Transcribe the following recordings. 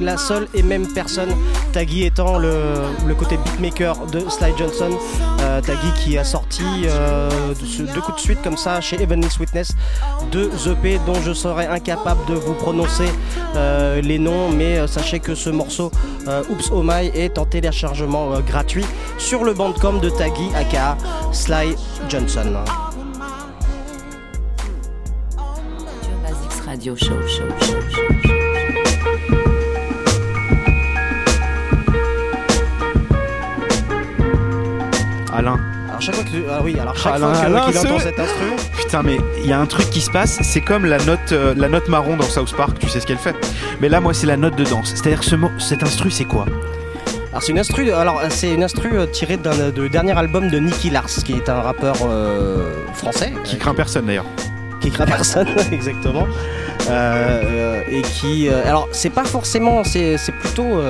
La seule et même personne. Taggy étant le, côté beatmaker de Sly Johnson. Euh, Taggy qui a sorti euh, deux coups de suite comme ça chez Heavenly Witness, deux EP dont je serais incapable de vous prononcer euh, les noms, mais sachez que ce morceau Oops Oh est en téléchargement gratuit sur le bandcamp de Taggy aka Sly Johnson. Oui, alors chaque Alain, fois qu'il entend cet instru. Putain, mais il y a un truc qui se passe. C'est comme la note, euh, la note marron dans South Park. Tu sais ce qu'elle fait. Mais là, moi, c'est la note de danse. C'est-à-dire ce mot, cet instru, c'est quoi? Alors c'est une instru, alors c'est une instru euh, tirée d'un du dernier album de Nicky Lars, qui est un rappeur euh, français. Qui craint personne d'ailleurs. Qui craint personne, exactement. Euh, et qui, alors c'est pas forcément, c'est plutôt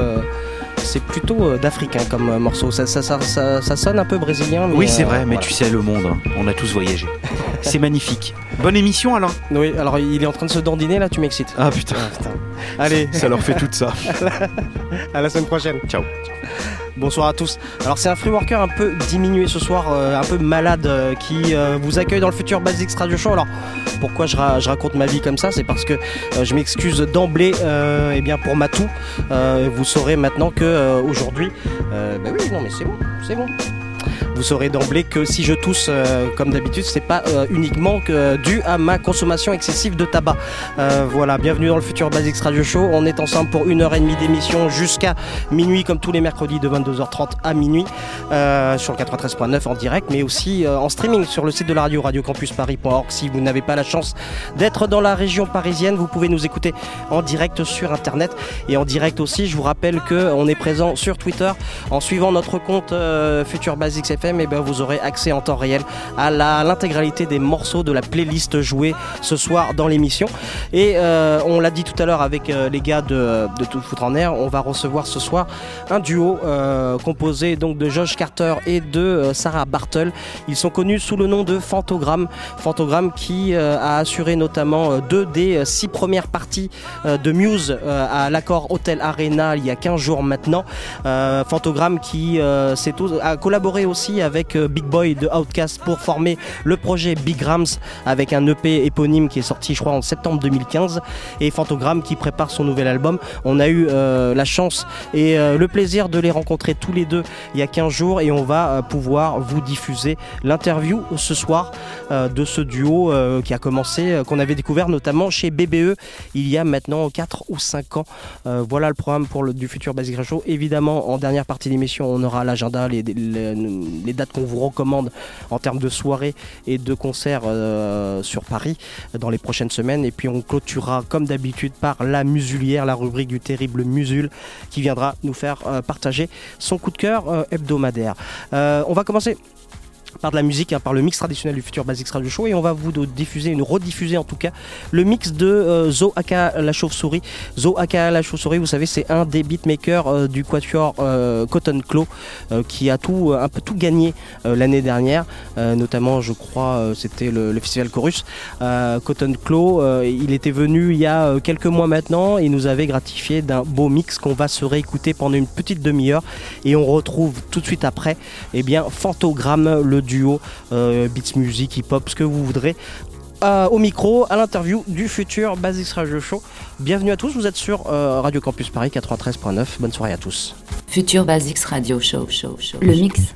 c'est plutôt euh, d'Afrique hein, comme euh, morceau. Ça, ça, ça, ça- ça sonne un peu brésilien. mais, Oui, c'est euh, vrai, mais voilà. tu sais, le monde, hein, on a tous voyagé. c'est magnifique. Bonne émission, Alain. Oui, alors il est en train de se dandiner là, tu m'excites. Ah putain, Ah, putain. Allez, ça leur fait tout ça. à la semaine prochaine. Ciao. Bonsoir à tous. Alors c'est un free worker un peu diminué ce soir, euh, un peu malade, euh, qui euh, vous accueille dans le futur Basics Radio Show. Alors pourquoi je, ra- je raconte ma vie comme ça? C'est parce que je m'excuse d'emblée eh bien pour Matou. Vous saurez maintenant que aujourd'hui, bah oui non mais c'est bon, c'est bon. Vous saurez d'emblée que si je tousse euh, comme d'habitude, c'est pas euh, uniquement que, dû à ma consommation excessive de tabac. Euh, voilà, bienvenue dans le futur Basics Radio Show. On est ensemble pour une heure et demie d'émission jusqu'à minuit, comme tous les mercredis de 22h30 à minuit, euh, sur le 93.9 en direct, mais aussi euh, en streaming sur le site de la radio, radiocampusparis.org. Si vous n'avez pas la chance d'être dans la région parisienne, vous pouvez nous écouter en direct sur Internet et en direct aussi. Je vous rappelle que on est présent sur Twitter en suivant notre compte euh, Futur Basics FM. Et ben vous aurez accès en temps réel à l'intégralité des morceaux de la playlist jouée ce soir dans l'émission. Et euh, on l'a dit tout à l'heure avec euh, les gars de, de Tout Foutre en Air, on va recevoir ce soir un duo euh, composé donc de Josh Carter et de Sarah Bartle. Ils sont connus sous le nom de Fantogramme. Fantogramme qui a assuré notamment deux des six premières parties de Muse à l'accord Hotel Arena il y a 15 jours maintenant. Fantogramme qui a collaboré aussi avec euh, Big Boy de Outkast pour former le projet Big Rams avec un EP éponyme qui est sorti je crois en septembre 2015 et Fantogramme qui prépare son nouvel album. On a eu euh, la chance et euh, le plaisir de les rencontrer tous les deux il y a 15 jours et on va pouvoir vous diffuser l'interview ce soir de ce duo qui a commencé, qu'on avait découvert notamment chez BBE il y a maintenant 4 ou 5 ans. Voilà le programme pour le, du futur Basic Show. Évidemment, en dernière partie d'émission, on aura l'agenda, les dates qu'on vous recommande en termes de soirées et de concerts euh, sur Paris dans les prochaines semaines. Et puis on clôturera comme d'habitude par la musulière, la rubrique du terrible Musul qui viendra nous faire euh, partager son coup de cœur euh, hebdomadaire. On va commencer par de la musique, hein, par le mix traditionnel du futur Basics Radio Show et on va vous diffuser, une rediffuser en tout cas, le mix de euh, Zo aka la chauve-souris. Zo aka la chauve-souris, vous savez, c'est un des beatmakers euh, du quatuor euh, Cotton Claw qui a tout, un peu tout gagné l'année dernière, notamment je crois c'était le, festival Chorus. Cotton Claw, il était venu il y a quelques mois maintenant et nous avait gratifié d'un beau mix qu'on va se réécouter pendant une petite demi-heure et on retrouve tout de suite après eh bien Fantogramme, le duo euh, beats music, hip-hop, ce que vous voudrez. Euh, au micro, à l'interview du futur Basics Radio Show. Bienvenue à tous, vous êtes sur euh, Radio Campus Paris 93.9. Bonne soirée à tous. Future Basics Radio Show. show, show le mix.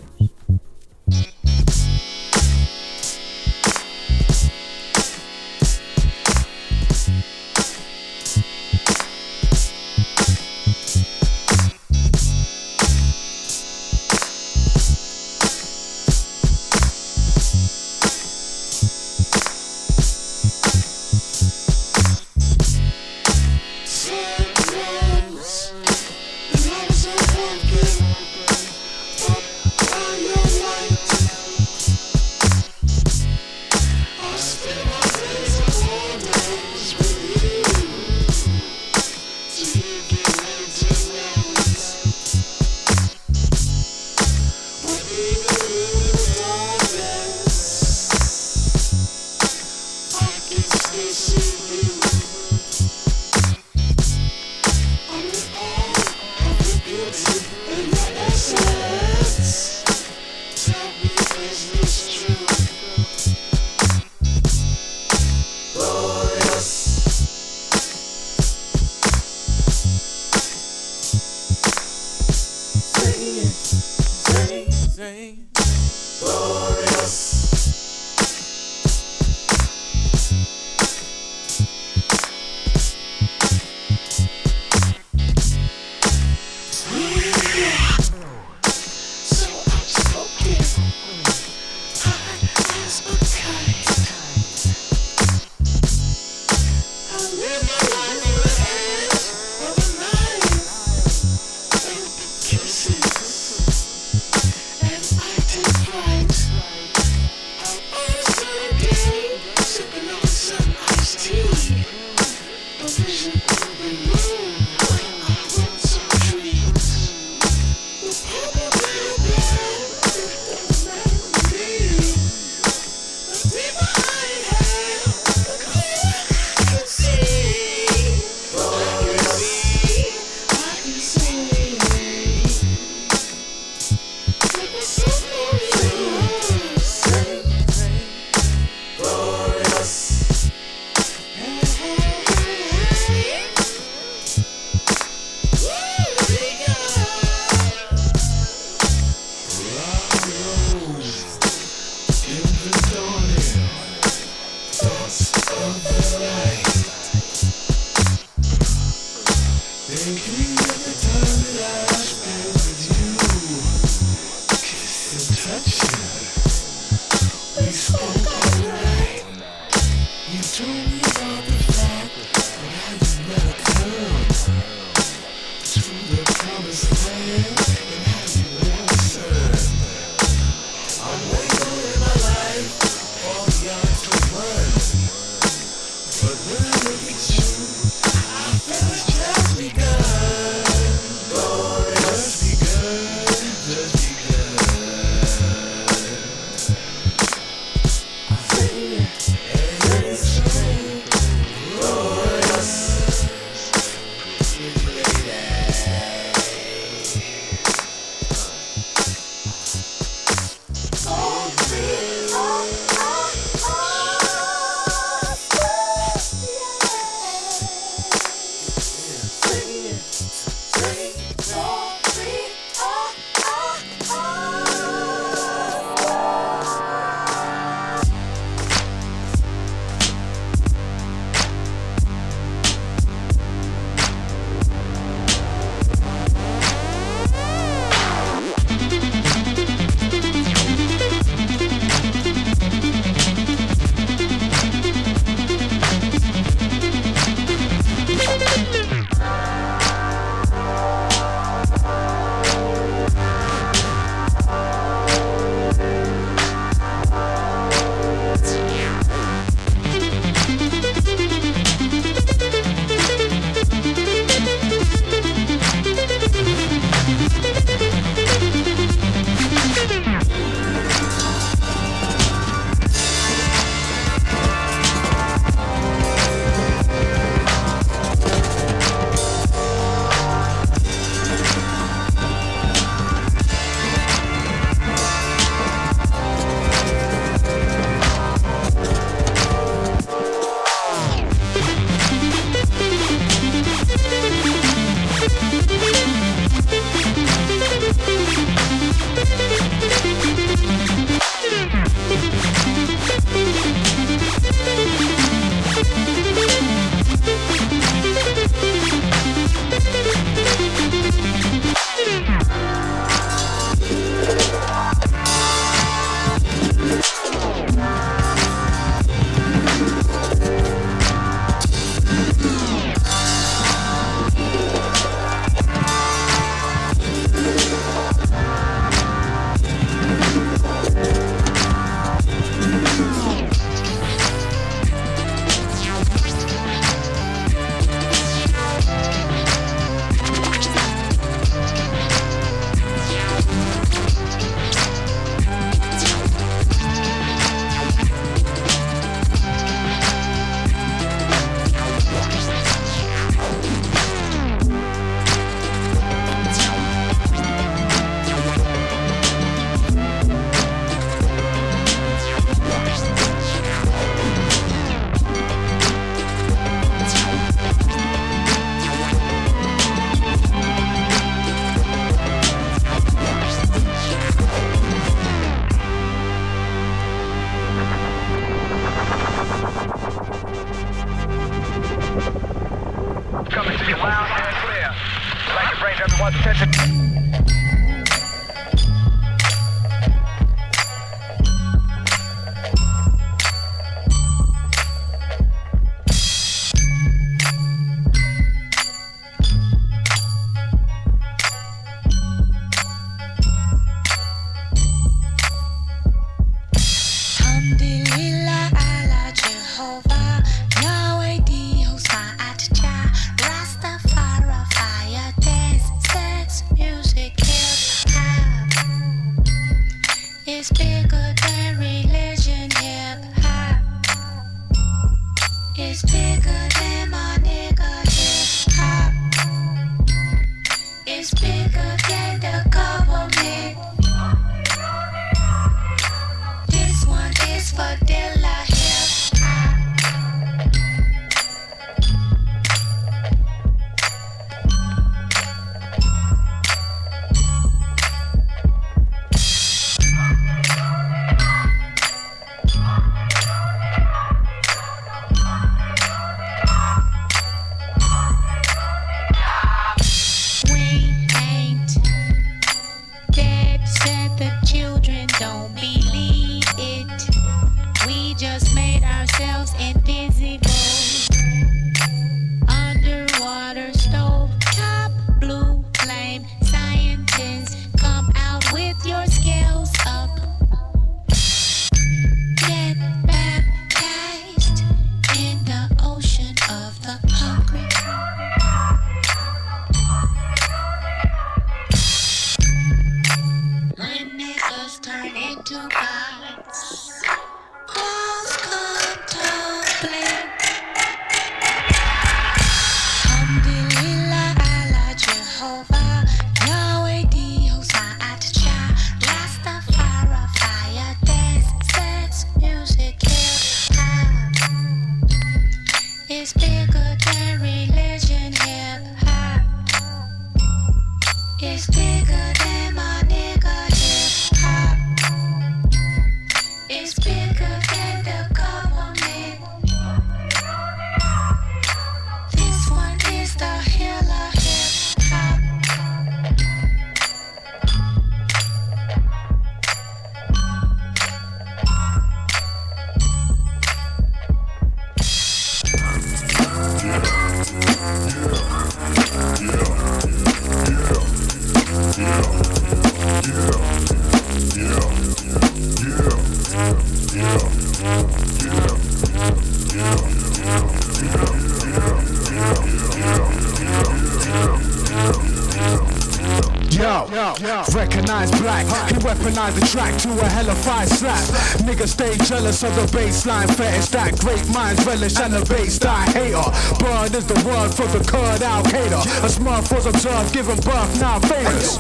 Relish and the bass die hater. Bird is the word for the curd Al Qaeda. A smurf was observed giving birth now famous.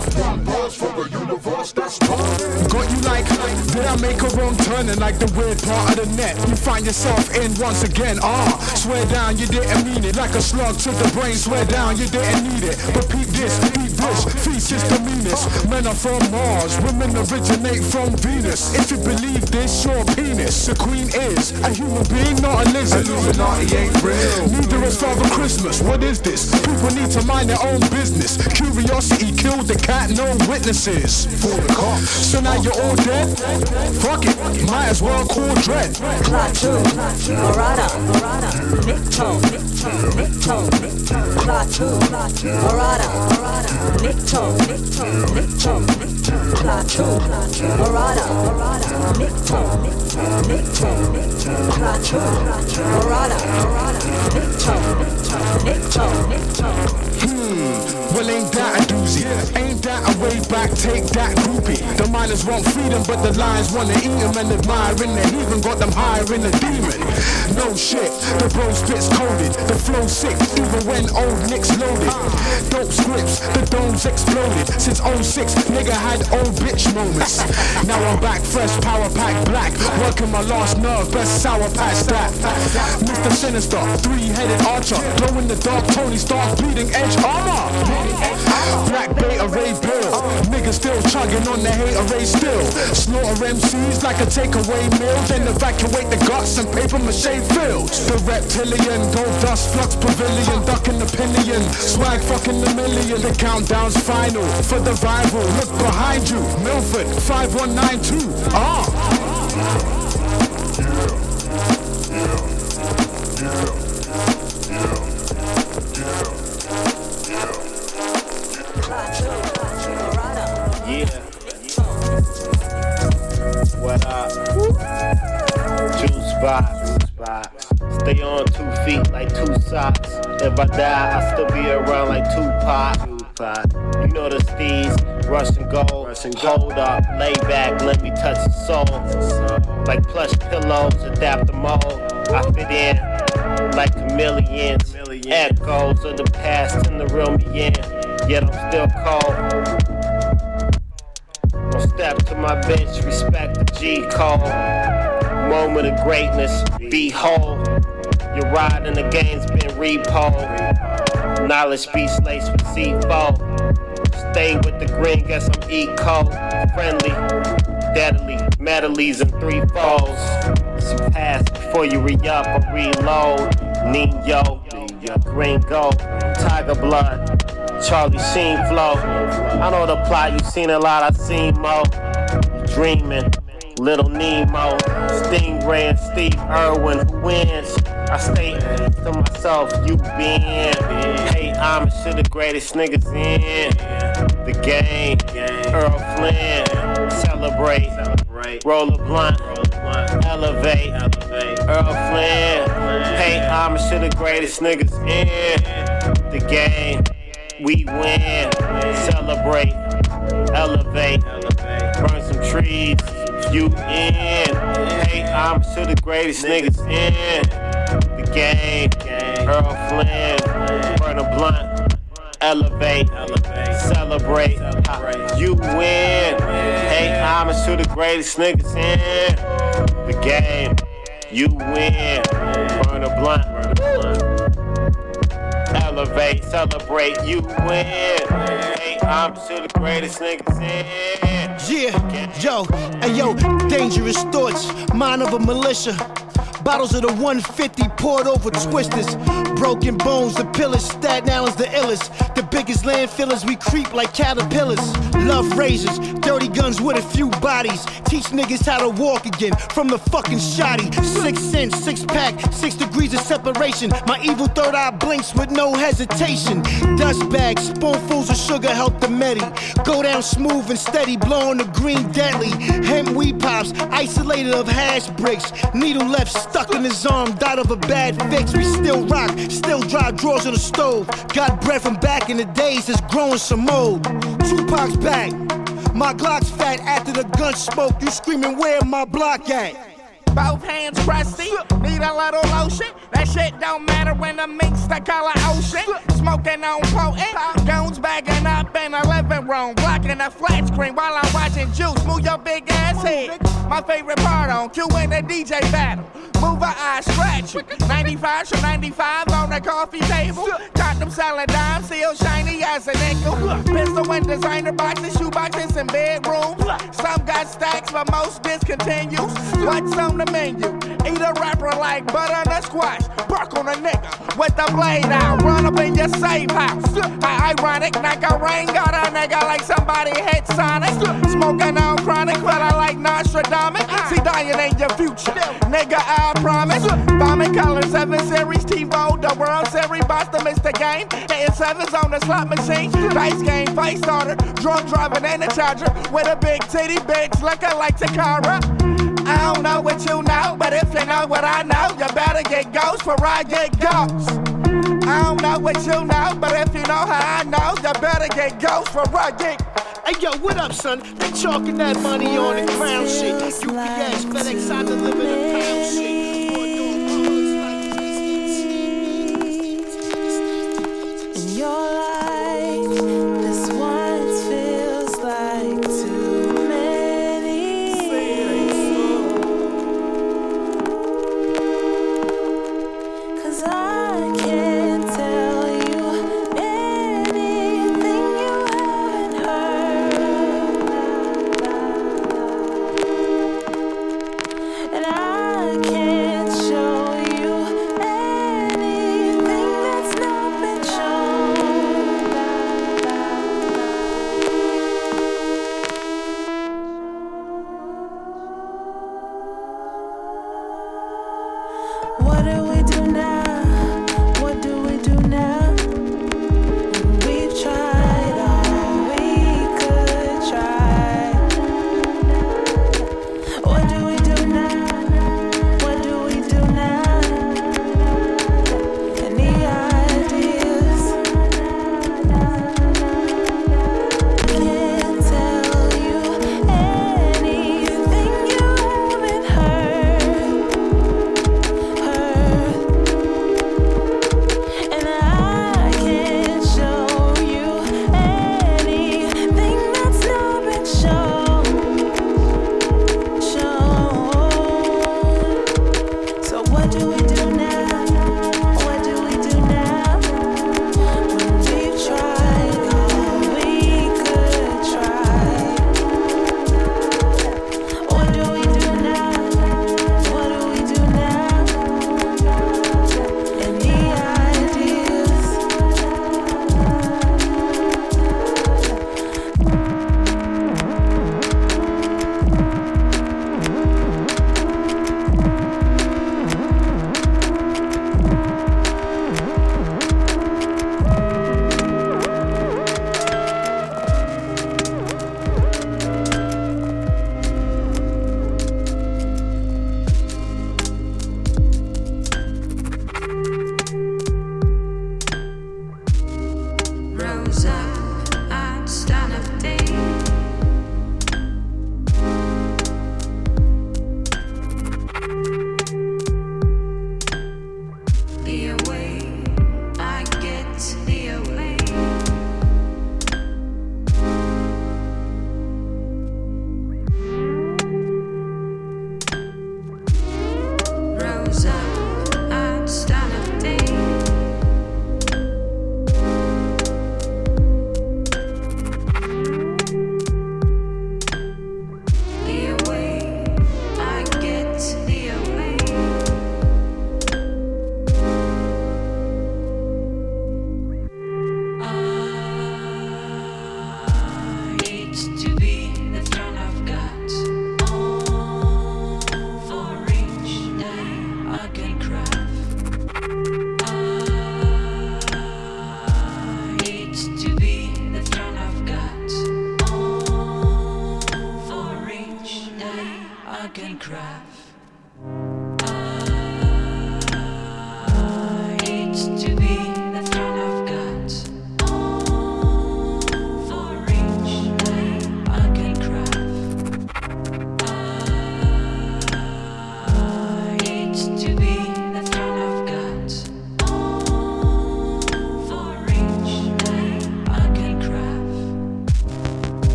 Got you like, did I make a wrong turn and like the weird part of the net? You find yourself in once again. Ah, swear down you didn't mean it. Like a slug to the brain, swear down you didn't need it. But peep this, peep this, feast is the meanest. Men are from Mars, women originate from Venus. If you believe this, your penis. The queen is a human being, not a lizard. Illuminati ain't real. Neither is Father Christmas. What is this? People need to mind their own business. Curiosity killed the cat, no witnesses. For the cops. So now you're all dead? Fuck it, might as well call dread. Klaatu, Barada, Barada, Nikto, Nikto, Barada, Nikto, Nikto, Nikto, Nikto, Klaatu, Barada, Barada, Nikto, Nikto, Nikto, Nikto. Hmm, well ain't that a doozy? Ain't that a way back, take that groupie? The miners want freedom, but the lions wanna eat them and admiring the heathen got them hiring a demon. No shit, the bro spits coded, the flow sick, even when old Nick's loaded. Dope scripts, the domes exploded. Since 06, nigga had old bitch moments. Now I'm back fresh, power pack black, working my last nerve, best sour patch that. Mr. Sinister, three-headed archer, glow in the dark, Tony Stark, bleeding edge armor. Black Beta Ray Bill, niggas still chugging on the hater ray still. Slaughter MCs like a takeaway meal, then evacuate the guts and paper mache fields. The reptilian, gold dust flux pavilion, ducking the pillion, swag fucking a million. The countdown's final for the rival. Look behind you, Milford 5192. Ah. Yeah. What up? Juice box. Stay on two feet like two socks. If I die, I still be around like Tupac. You know the steez, Russian gold. Hold up, lay back, let me touch the soul. Like plush pillows, adapt the mold. I fit in like chameleons. Echoes of the past in the real me in. Yet I'm still cold. Don't step to my bench, respect the G call. Moment of greatness, behold. Your ride in the game's been repo. Knowledge speech laced with C4. Stay with the green, guess I'm eco. Friendly, deadly, medleys and three foes. Surpass before you re up or reload. Nino, green Gringo, Tiger Blood. Charlie Sheen flow. I know the plot, you seen a lot, I seen mo. Dreaming, little Nemo, Stingray and Steve Irwin, who wins? I stay to myself, you been. Hey, I'm shit the greatest niggas in the game. Earl Flynn, celebrate, roll a blunt, elevate. Earl Flynn, hey, I'm shit the greatest niggas in the game. We win, celebrate, elevate, burn some trees. You in? Hey, I'm to the greatest niggas in the game. Earl Flynn, burn a blunt, elevate, celebrate. You win. Hey, I'm to the greatest niggas in the game. You win, burn a blunt elevate, celebrate, you win. Hey, I'm still the greatest niggas in. Yeah, yo, hey yo, dangerous thoughts, mind of a militia. Bottles of the 150 poured over twisters. Broken bones, the pillars. Staten Island's the illest. The biggest landfillers, we creep like caterpillars. Love razors, dirty guns with a few bodies. Teach niggas how to walk again from the fucking shoddy. Six cents, six pack, six degrees of separation. My evil third eye blinks with no hesitation. Dust bags, spoonfuls of sugar help the medi. Go down smooth and steady, blowing the green deadly. Hemp weed pops, isolated of hash bricks. Needle left stuck in his arm, died of a bad fix. We still rock, still dry drawers on the stove. Got bread from back in the days that's growing some mold. Tupac's back. My Glock's fat after the gun smoke. You screaming, where my block at? Both hands crusty, need a little lotion. That shit don't matter when the minks the color ocean. Smoking on potent, goons bagging up in the living room, blocking the flat screen while I'm watching juice. Move your big ass head. My favorite part on Q and the DJ battle. Move her eye, scratch you. 95 to 95 on the coffee table. Got them selling dimes, still shiny as a nickel. Pistol and designer boxes, shoe boxes, and bedrooms. Some got stacks, but most discontinues. What's the menu? Eat a rapper like butter and squash. Bark on a nigga with the blade out. Run up in your safe house. I ironic, like a rain got a nigga like somebody hit Sonic. Smoking on chronic, but I like Nostradamus. See, dying ain't your future. Nigga, I promise. Bombing color 7 series, TiVo, the World Series, Boston missed the game. Hitting sevens on the slot machine. Dice game, fight starter. Drunk driving and a charger. With a big titty bitch looking like Takara. I don't know what you know, but if you know what I know, you better get ghost for I get ghost. I don't know what you know, but if you know how I know, you better get ghost for I get Hey yo, what up, son? They chalking that money on the crown shit. UPS, FedEx, I deliver the pound shit.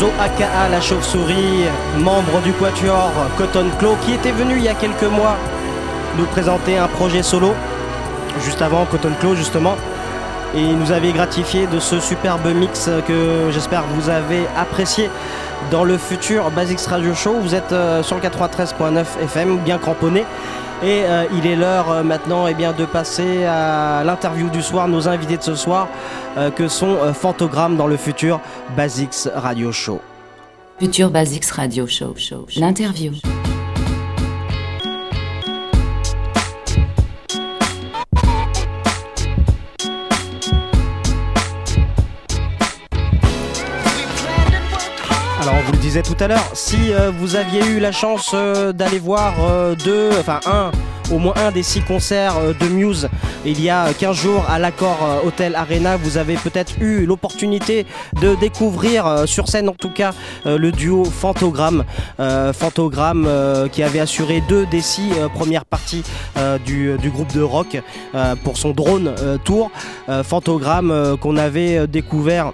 Enzo aka la chauve-souris, membre du quatuor Cotton Claw, qui était venu il y a quelques mois nous présenter un projet solo, juste avant Cotton Claw justement. Et il nous avait gratifié de ce superbe mix que j'espère vous avez apprécié dans le futur Basics Radio Show. Vous êtes euh, sur le 93.9 FM, bien cramponné. Et euh, il est l'heure euh, maintenant eh bien, de passer à l'interview du soir, nos invités de ce soir, euh, que sont Fantogramme dans le futur Basics Radio Show. Futur Basics Radio Show. show, show. L'interview. Disait tout à l'heure, si euh, vous aviez eu la chance euh, d'aller voir euh, deux, enfin un, au moins un des six concerts de Muse il y a 15 jours à l'accord Hotel Arena, vous avez peut-être eu l'opportunité de découvrir sur scène en tout cas le duo Fantogramme. Fantogramme qui avait assuré deux des six premières parties du, du groupe de rock pour son drone tour. Fantogramme qu'on avait découvert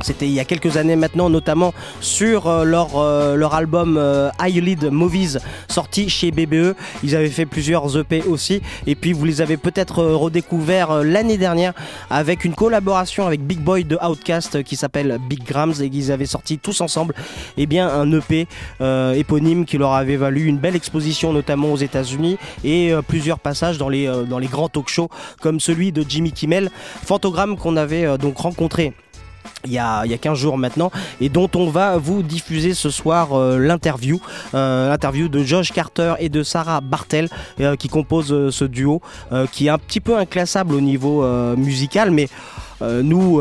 c'était il y a quelques années maintenant, notamment sur euh, leur, euh, leur album euh, Lead Movies sorti chez BBE. Ils avaient fait plusieurs EP aussi. Et puis vous les avez peut-être euh, redécouverts l'année dernière avec une collaboration avec Big Boy de Outcast qui s'appelle Big Grams et qu'ils avaient sorti tous ensemble eh bien, un EP éponyme qui leur avait valu une belle exposition notamment aux États-Unis et plusieurs passages dans les, dans les grands talk shows comme celui de Jimmy Kimmel. Fantogramme qu'on avait donc rencontré il y, a, il y a 15 jours maintenant et dont on va vous diffuser ce soir euh, l'interview euh, l'interview de Josh Carter et de Sarah Bartel euh, qui composent ce duo qui est un petit peu inclassable au niveau musical mais nous,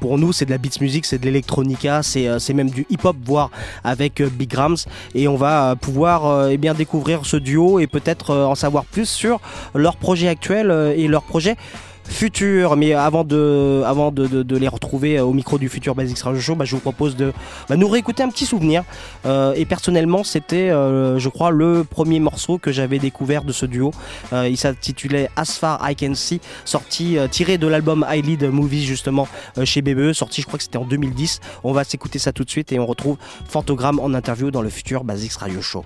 pour nous, c'est de la beats music, c'est de l'électronica, c'est même du hip-hop, voire avec Big Rams. Et on va pouvoir eh bien découvrir ce duo et peut-être en savoir plus sur leur projet actuel et leur projet futur. Mais avant de, les retrouver euh, au micro du futur Basics Radio Show, bah, je vous propose de bah, nous réécouter un petit souvenir. Euh, et personnellement, c'était, euh, je crois, le premier morceau que j'avais découvert de ce duo. Il s'intitulait As Far I Can See, sorti tiré de l'album I Lead Movies justement chez BBE, sorti je crois que c'était en 2010. On va s'écouter ça tout de suite et on retrouve Fantogramme en interview dans le futur Basics Radio Show.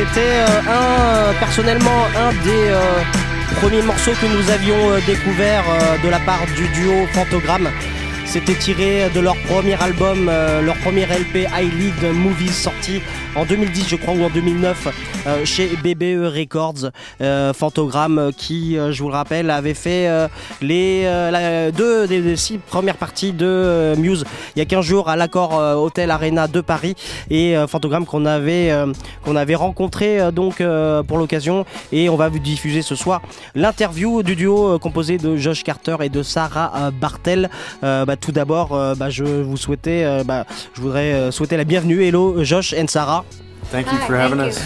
C'était euh, personnellement un des euh, premiers morceaux que nous avions euh, découvert de la part du duo Fantogramme. C'était tiré de leur premier album, euh, leur premier LP I Lead Movies sorti en 2010 je crois ou en 2009 euh, chez BBE Records. Euh, Fantogramme qui, je vous le rappelle, avait fait les deux des, six premières parties de Muse il y a 15 jours à l'accord Hôtel Arena de Paris et Fantogramme qu'on avait qu'on avait rencontré donc pour l'occasion et on va vous diffuser ce soir l'interview du duo composé de Josh Carter et de Sarah Bartel. Bah, tout d'abord, euh, bah, je vous souhaitais, euh, bah, je voudrais euh, souhaiter la bienvenue. Hello, Josh and Sarah. Thank you for having us.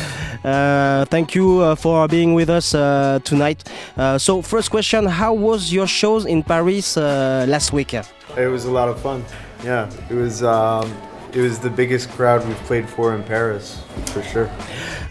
Uh, thank you uh, for being with us uh, tonight. Uh, so, first question: How was your shows in Paris uh, last week? It was a lot of fun. Yeah, it was. Um, it was the biggest crowd we've played for in Paris, for sure.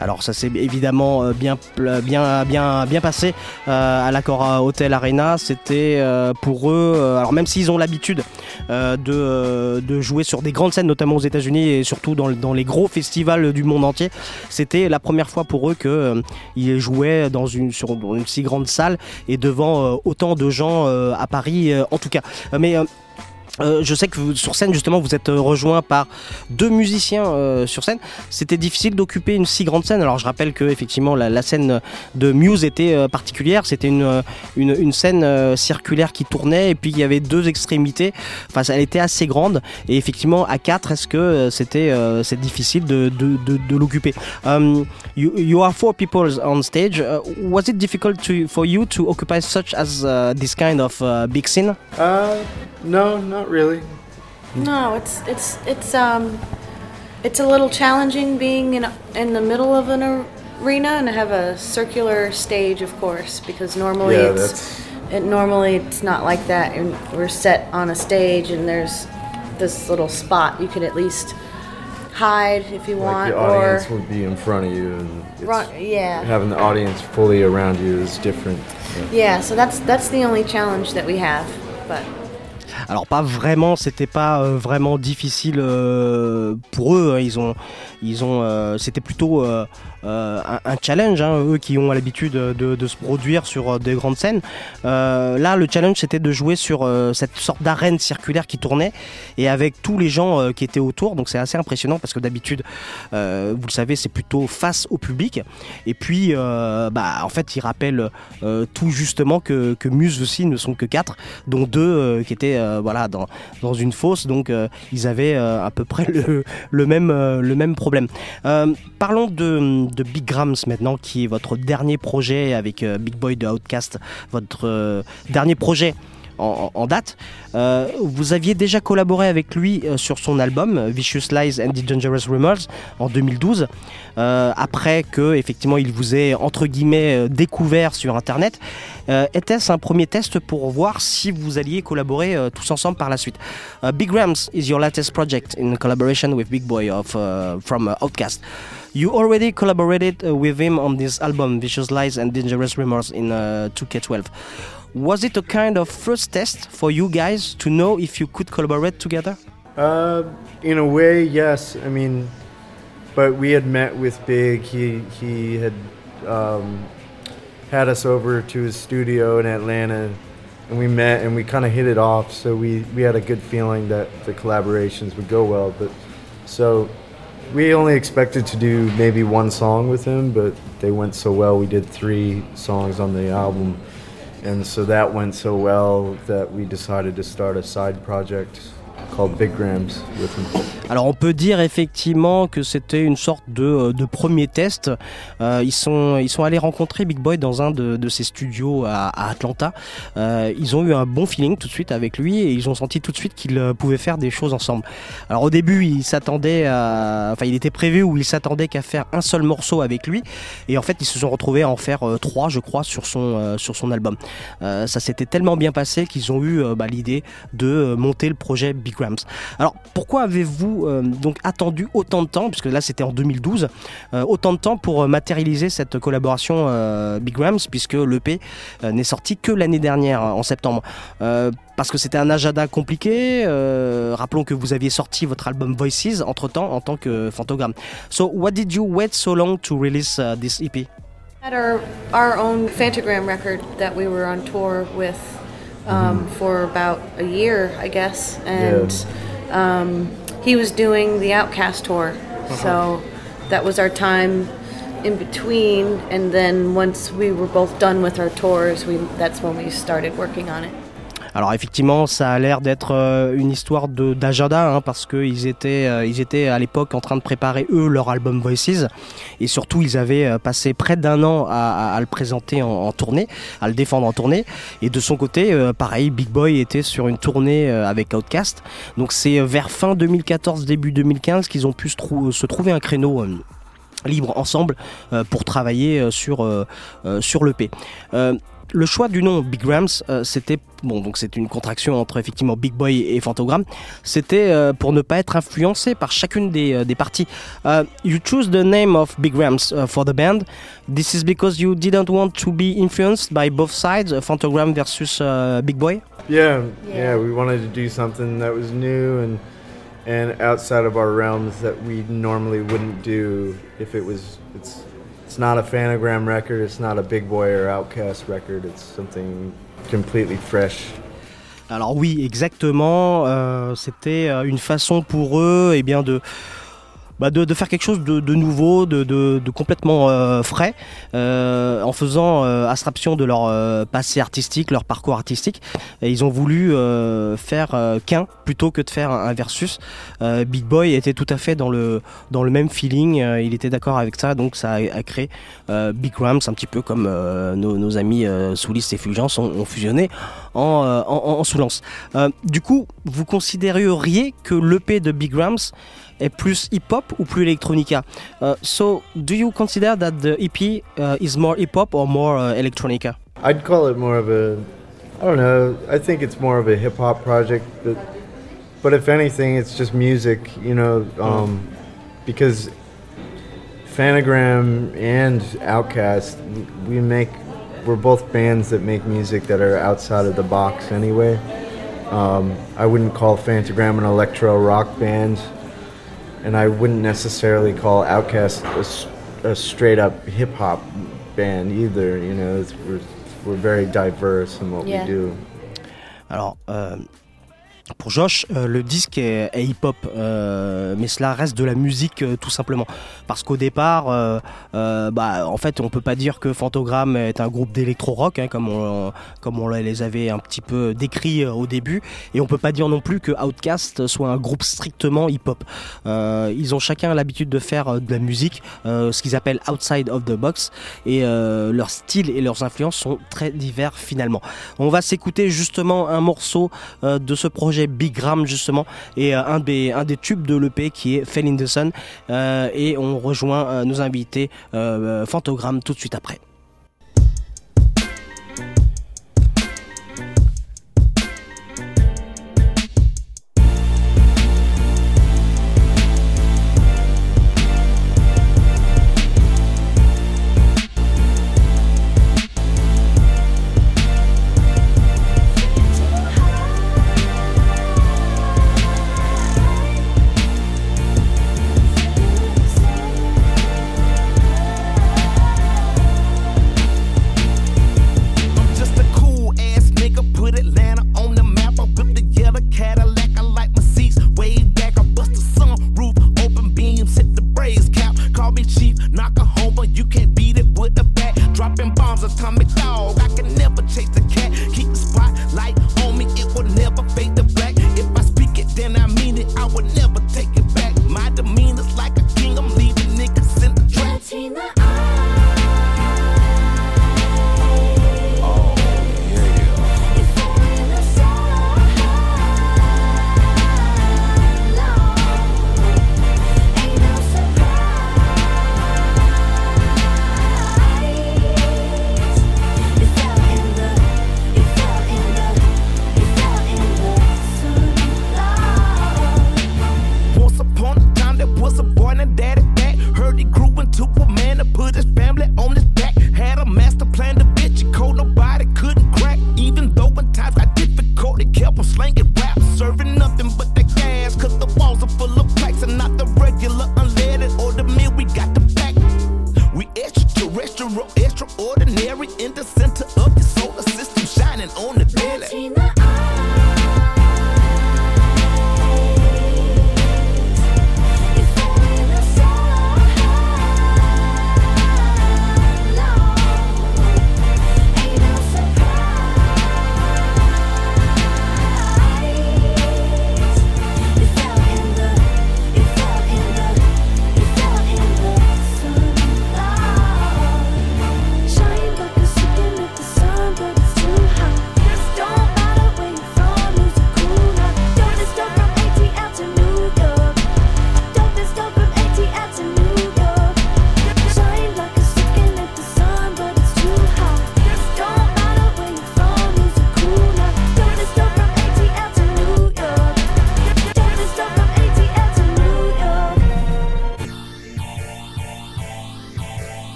Alors ça s'est évidemment euh, bien, pl- bien, bien, bien passé euh, à l'Accord Hotel Arena. C'était euh, pour eux, euh, alors même s'ils ont l'habitude euh, de, euh, de jouer sur des grandes scènes, notamment aux États-Unis et surtout dans, dans les gros festivals du monde entier, c'était la première fois pour eux qu'ils jouaient dans une, sur une si grande salle et devant euh, autant de gens euh, à Paris euh, en tout cas. Euh, Mais euh, je sais que sur scène justement vous êtes euh, rejoint par deux musiciens euh, sur scène. C'était difficile d'occuper une si grande scène. Alors je rappelle que effectivement la, scène de Muse était particulière. C'était une, une, scène circulaire qui tournait et puis il y avait deux extrémités. Enfin elle était assez grande et effectivement à quatre est-ce que c'était c'est difficile de, de, l'occuper? Um, you, you are four people on stage. Uh, was it difficult for you to occupy such as uh, this kind of uh, big scene? No, not really. No, it's it's it's um it's a little challenging being in in the middle of an arena and have a circular stage, of course, because normally Yeah, it's that's- it normally it's not like that. And we're set on a stage, and there's this little spot you can at least hide if you Like want, the audience would be in front of you, and it's, Ru- yeah. having the audience fully around you is different. yeah. So that's that's the only challenge that we have, but. Alors pas vraiment, c'était pas euh, vraiment difficile euh, pour eux. hein. Ils ils euh, c'était plutôt un, challenge. hein, eux qui ont l'habitude de, se produire sur des grandes scènes. Là, le challenge c'était de jouer sur cette sorte d'arène circulaire qui tournait et avec tous les gens qui étaient autour. Donc c'est assez impressionnant parce que d'habitude, vous le savez, c'est plutôt face au public. Et puis, bah, en fait, il rappelle euh, tout justement que, que Muse aussi ne sont que quatre, dont deux qui étaient voilà dans, une fosse. Donc euh, ils avaient euh, à peu près le, même euh, problème. Euh, parlons de, de Big Grams maintenant, qui est votre dernier projet avec euh, Big Boy de Outcast, votre euh, dernier projet en, date. Euh, vous aviez déjà collaboré avec lui euh, sur son album euh, Vicious Lies and Dangerous Rumors en 2012. euh, après que effectivement il vous ait entre guillemets découvert sur internet. Était-ce un premier test pour voir si vous alliez collaborer tous ensemble par la suite? Uh, Big Rams is your latest project in collaboration with Big Boy of uh, from uh, Outcast. You already collaborated uh, with him on this album Vicious Lies and Dangerous Rumors in uh, 2K12. Was it a kind of first test for you guys to know if you could collaborate together? Uh, in a way, yes. I mean, but we had met with Big. He he had um, had us over to his studio in Atlanta, and we met and we kind of hit it off. So we we had a good feeling that the collaborations would go well. But so we only expected to do maybe one song with him, but they went so well. We did three songs on the album. And so that went so well that we decided to start a side project Alors on peut dire effectivement que c'était une sorte de, euh, de premier test. Euh, ils, sont, ils sont allés rencontrer Big Boy dans un de, de ses studios à, Atlanta. Euh, ils ont eu un bon feeling tout de suite avec lui et ils ont senti tout de suite qu'ils pouvaient faire des choses ensemble. Alors au début il s'attendait à... Enfin il était prévu où il s'attendait qu'à faire un seul morceau avec lui et en fait ils se sont retrouvés à en faire trois je crois sur son, sur son album. Ça s'était tellement bien passé qu'ils ont eu bah, l'idée de monter le projet Big Alors pourquoi avez-vous euh, donc attendu autant de temps, puisque là c'était en 2012, euh, autant de temps pour euh, matérialiser cette collaboration Big Rams, puisque l'EP n'est sorti que l'année dernière, en septembre parce que c'était un agenda compliqué. rappelons que vous aviez sorti votre album Voices entre temps en tant que Fantogram. So, what did you wait so long to release uh, this EP? Had our our own Fantagram record that we were on tour with um, for about a year, I guess, and um, he was doing the Outcast tour, so that was our time in between. And then once we were both done with our tours, we that's when we started working on it. Alors effectivement, ça a l'air d'être euh, une histoire d'agenda, hein, parce qu'ils étaient, euh, ils étaient à l'époque en train de préparer eux leur album Voices, et surtout ils avaient euh, passé près d'un an à, le présenter en, tournée, à le défendre en tournée. Et de son côté, pareil, Big Boy était sur une tournée avec Outkast. Donc c'est vers fin 2014, début 2015 qu'ils ont pu se, trou- se trouver un créneau. libre ensemble pour travailler sur, sur l'EP. Euh, le choix du nom Big Rams, euh, c'était bon, donc c'est une contraction entre effectivement Big Boy et Fantogram. C'était euh, pour ne pas être influencé par chacune des, euh, des parties. Uh, you choose the name of Big Rams uh, for the band. This is because you didn't want to be influenced by both sides, uh, Fantogram versus uh, Big Boy? Yeah, yeah, we wanted to do something that was new and and outside of our realms that we normally wouldn't do if it was it's it's not a Fanagram record, it's not a Big Boy or Outcast record, it's something completely fresh. Alors oui, exactement. euh, C'était euh, une façon pour eux, eh bien de bah, de, de faire quelque chose de, de nouveau, de, de- complètement euh, frais, euh, en faisant euh, abstraction de leur euh, passé artistique, leur parcours artistique. Et ils ont voulu euh, faire euh, qu'un plutôt que de faire un, versus. Big Boy était tout à fait dans le, dans le même feeling, il était d'accord avec ça, donc ça a, a créé Big Rams, un petit peu comme nos, nos amis Soulis et Fulgence ont, ont fusionné en, en, en- Soulance. Du coup, vous considéreriez que l'EP de Big Rams est plus hip-hop ou plus electronica? Uh, So, do you consider that the EP uh, is more hip-hop or more uh, electronica? I'd call it more of a I don't know, I think it's more of a hip hop project but but if anything it's just music, you know, um, because Fanagram and Outcast, we make, we're both bands that make music that are outside of the box anyway. Um, I wouldn't call Fantagram an electro rock band, and I wouldn't necessarily call Outcast a straight up hip hop band either. You know, it's, we're, we're very diverse in what Yeah. we do. Alors, euh, pour Josh, euh, le disque est, hip-hop, euh, mais cela reste de la musique euh, tout simplement. Parce qu'au départ, bah, en fait, on peut pas dire que Fantogram est un groupe d'électro-rock, hein, comme, on, comme on les avait un petit peu décrits au début, et on peut pas dire non plus que Outkast soit un groupe strictement hip-hop. Ils ont chacun l'habitude de faire de la musique, ce qu'ils appellent outside of the box, et leur style et leurs influences sont très divers finalement. On va s'écouter justement un morceau de ce projet Big Ram justement et euh, un des tubes de l'EP qui est Fell in the Sun Euh, et on rejoint euh, nos invités Fantogram tout de suite après.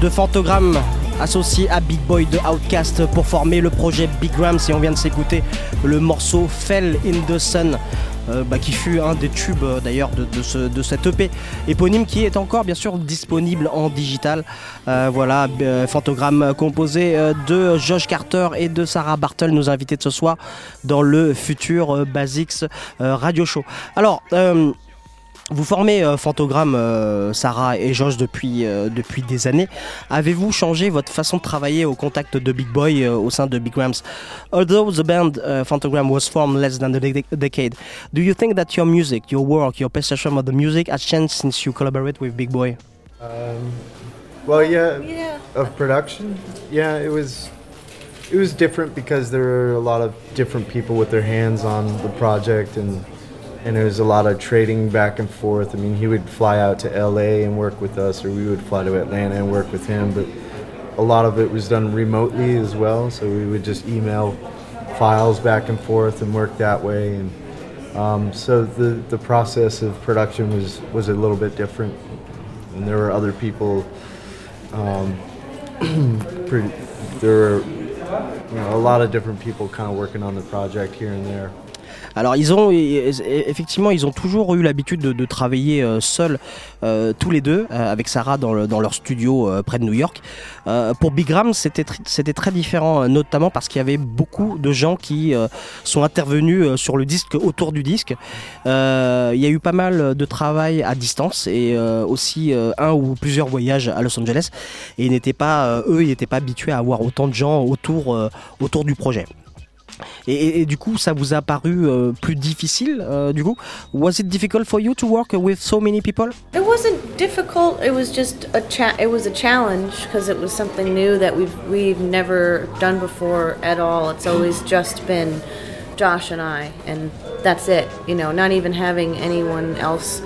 De Fantogramme associé à Big Boy de Outcast pour former le projet Big Grams et on vient de s'écouter le morceau Fell in the Sun. euh, bah, qui fut un des tubes euh, d'ailleurs de, de, ce, de EP éponyme qui est encore bien sûr disponible en digital. Euh, voilà, Fantogramme composé de Josh Carter et de Sarah Bartle, nos invités de ce soir dans le futur Basics Radio Show. Alors, vous formez euh, Fantogramme, euh, Sarah et Josh, depuis, euh, depuis des années. Avez-vous changé votre façon de travailler au contact de Big Boy euh, au sein de Big Rams? Although the band uh, Fantogram was formed less than a de- decade, do you think that your music, your work, your perception of the music has changed since you collaborate with Big Boy? Um, well, yeah, Yeah. of production? Yeah, it was it was different because there were a lot of different people with their hands on the project, and and there was a lot of trading back and forth. I mean, he would fly out to L.A. and work with us, or we would fly to Atlanta and work with him. But a lot of it was done remotely as well, so we would just email files back and forth and work that way. And um, so the the process of production was was a little bit different and there were other people. Um, pretty, there were you know, a lot of different people kind of working on the project here and there. Alors ils ont effectivement ils ont toujours eu l'habitude de, travailler euh, seuls euh, tous les deux euh, avec Sarah dans, le- dans leur studio près de New York. Pour Big Ram c'était tr- c'était très différent notamment parce qu'il y avait beaucoup de gens qui sont intervenus sur le disque autour du disque. Il y a eu pas mal de travail à distance et aussi un ou plusieurs voyages à Los Angeles et ils n'étaient pas eux ils n'étaient pas habitués à avoir autant de gens autour du projet. Et, et- du coup, ça vous a paru euh, plus difficile euh, du coup Was it difficult for you to work with so many people It wasn't difficult. It was just a cha- It was a challenge because it was something new that we've we've never done before at all. It's always just been Josh and I, and that's it. You know, not even having anyone else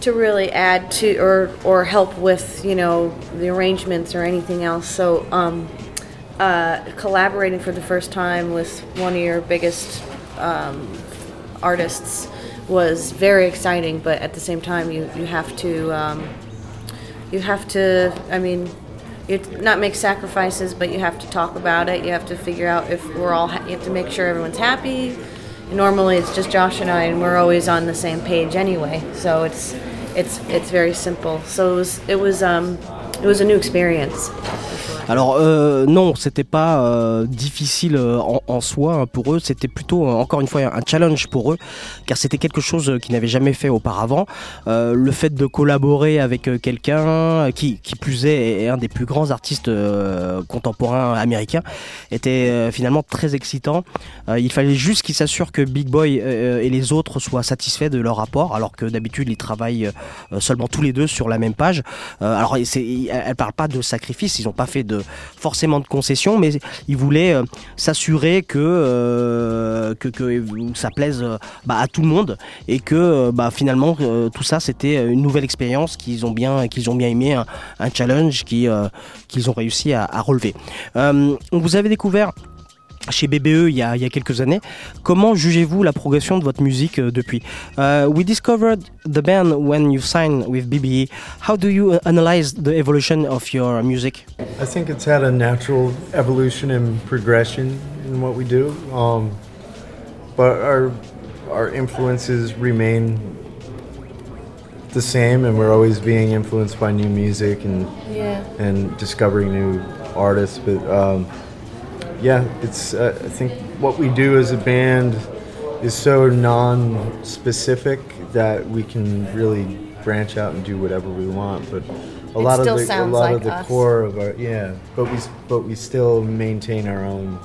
to really add to or or help with you know the arrangements or anything else. So um, uh, collaborating for the first time with one of your biggest um, artists was very exciting. But at the same time, you you have to um, you have to. I mean. You not make sacrifices, but you have to talk about it. You have to figure out if we're all. Ha- you have to make sure everyone's happy. Normally, it's just Josh and I, and we're always on the same page anyway. So it's it's it's very simple. So it was it was um it was a new experience. Alors euh, non, c'était pas euh, difficile euh, en, soi hein, pour eux, c'était plutôt euh, encore une fois un challenge pour eux, car c'était quelque chose qu'ils n'avaient jamais fait auparavant. Le fait de collaborer avec quelqu'un qui, qui plus est, est un des plus grands artistes contemporains américains était finalement très excitant. Il fallait juste qu'ils s'assurent que Big Boy et les autres soient satisfaits de leur rapport, alors que d'habitude ils travaillent seulement tous les deux sur la même page. Alors c'est- elle, elle parle pas de sacrifice, ils n'ont pas fait de forcément de concessions, mais ils voulaient euh, s'assurer que, euh, que ça plaise euh, bah, à tout le monde et que bah, finalement tout ça c'était une nouvelle expérience qu'ils ont bien qu'ils ont bien aimé, un, challenge qui, qu'ils ont réussi à, à relever. Vous avez découvert chez BBE il y, a, il y a quelques années. Comment jugez-vous la progression de votre musique euh, depuis? Uh, We discovered the band when you signed with BBE. How do you uh, analyze the evolution of your music? I think it's had a natural evolution and progression in what we do, um, but our our influences remain the same, and we're always being influenced by new music and Yeah. and discovering new artists. But um, yeah, it's uh, I think what we do as a band is so non-specific that we can really branch out and do whatever we want. But a lot of the a lot like of the us. core of our yeah, but we but we still maintain our own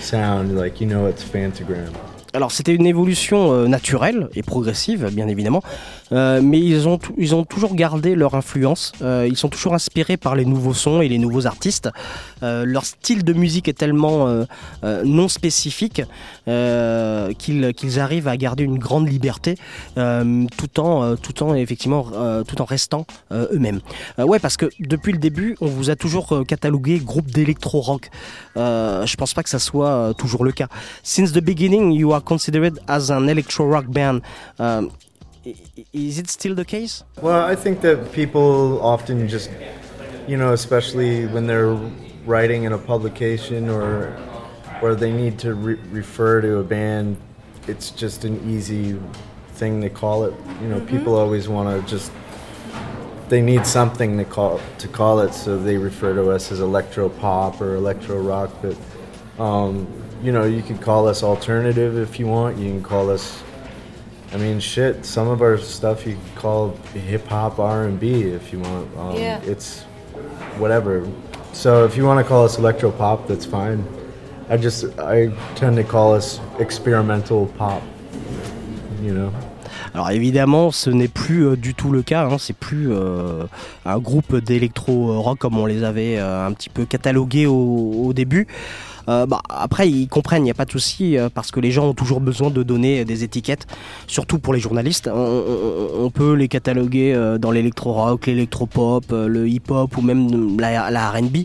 sound, like you know it's Fantagram. Alors c'était une évolution euh, naturelle et progressive, bien évidemment, euh, mais ils ont, ils ont toujours gardé leur influence, euh, ils sont toujours inspirés par les nouveaux sons et les nouveaux artistes. Leur style de musique est tellement non spécifique qu'ils arrivent à garder une grande liberté tout en, tout en effectivement, tout en restant eux-mêmes. Ouais, parce que depuis le début, on vous a toujours catalogué groupe d'électro-rock. Je pense pas que ça soit toujours le cas. Since the beginning, you are considered as an electro-rock band. Um, is it still the case? Well, I think that people often just, you know, especially when they're writing in a publication or or they need to re- refer to a band, it's just an easy thing to call it. You know, people always want to just they need something to call to call it, so they refer to us as electro pop or electro rock. But um, you know, you could call us alternative if you want. You can call us I mean, shit. Some of our stuff you could call hip hop R and B if you want. Um, Yeah. It's whatever. So if you want to call us electro pop, that's fine. I just I tend to call us experimental pop. You know. Alors évidemment, ce n'est plus euh, du tout le cas. Hein, c'est plus euh, un groupe d'électro-rock comme on les avait euh, un petit peu catalogués au, au début. Euh, bah, après, ils comprennent, il n'y a pas de souci, euh, parce que les gens ont toujours besoin de donner des étiquettes, surtout pour les journalistes. On, peut les cataloguer euh, dans l'électro-rock, l'électro-pop, euh, le hip-hop ou même la, R&B,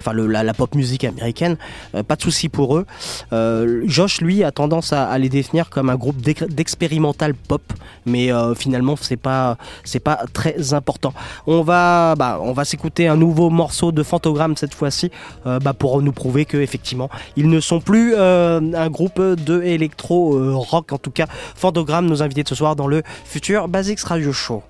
enfin la, pop musique américaine. Euh, pas de souci pour eux. Euh, Josh, lui, a tendance à, les définir comme un groupe d'ex- d'expérimental pop, mais euh, finalement, c'est pas, pas très important. On va, bah, va s'écouter un nouveau morceau de Fantogramme cette fois-ci, euh, bah, pour nous prouver que effectivement, ils ne sont plus euh, un groupe de électro euh. En tout cas, Fantogramme nous invitait ce soir dans le futur Basics Radio Show.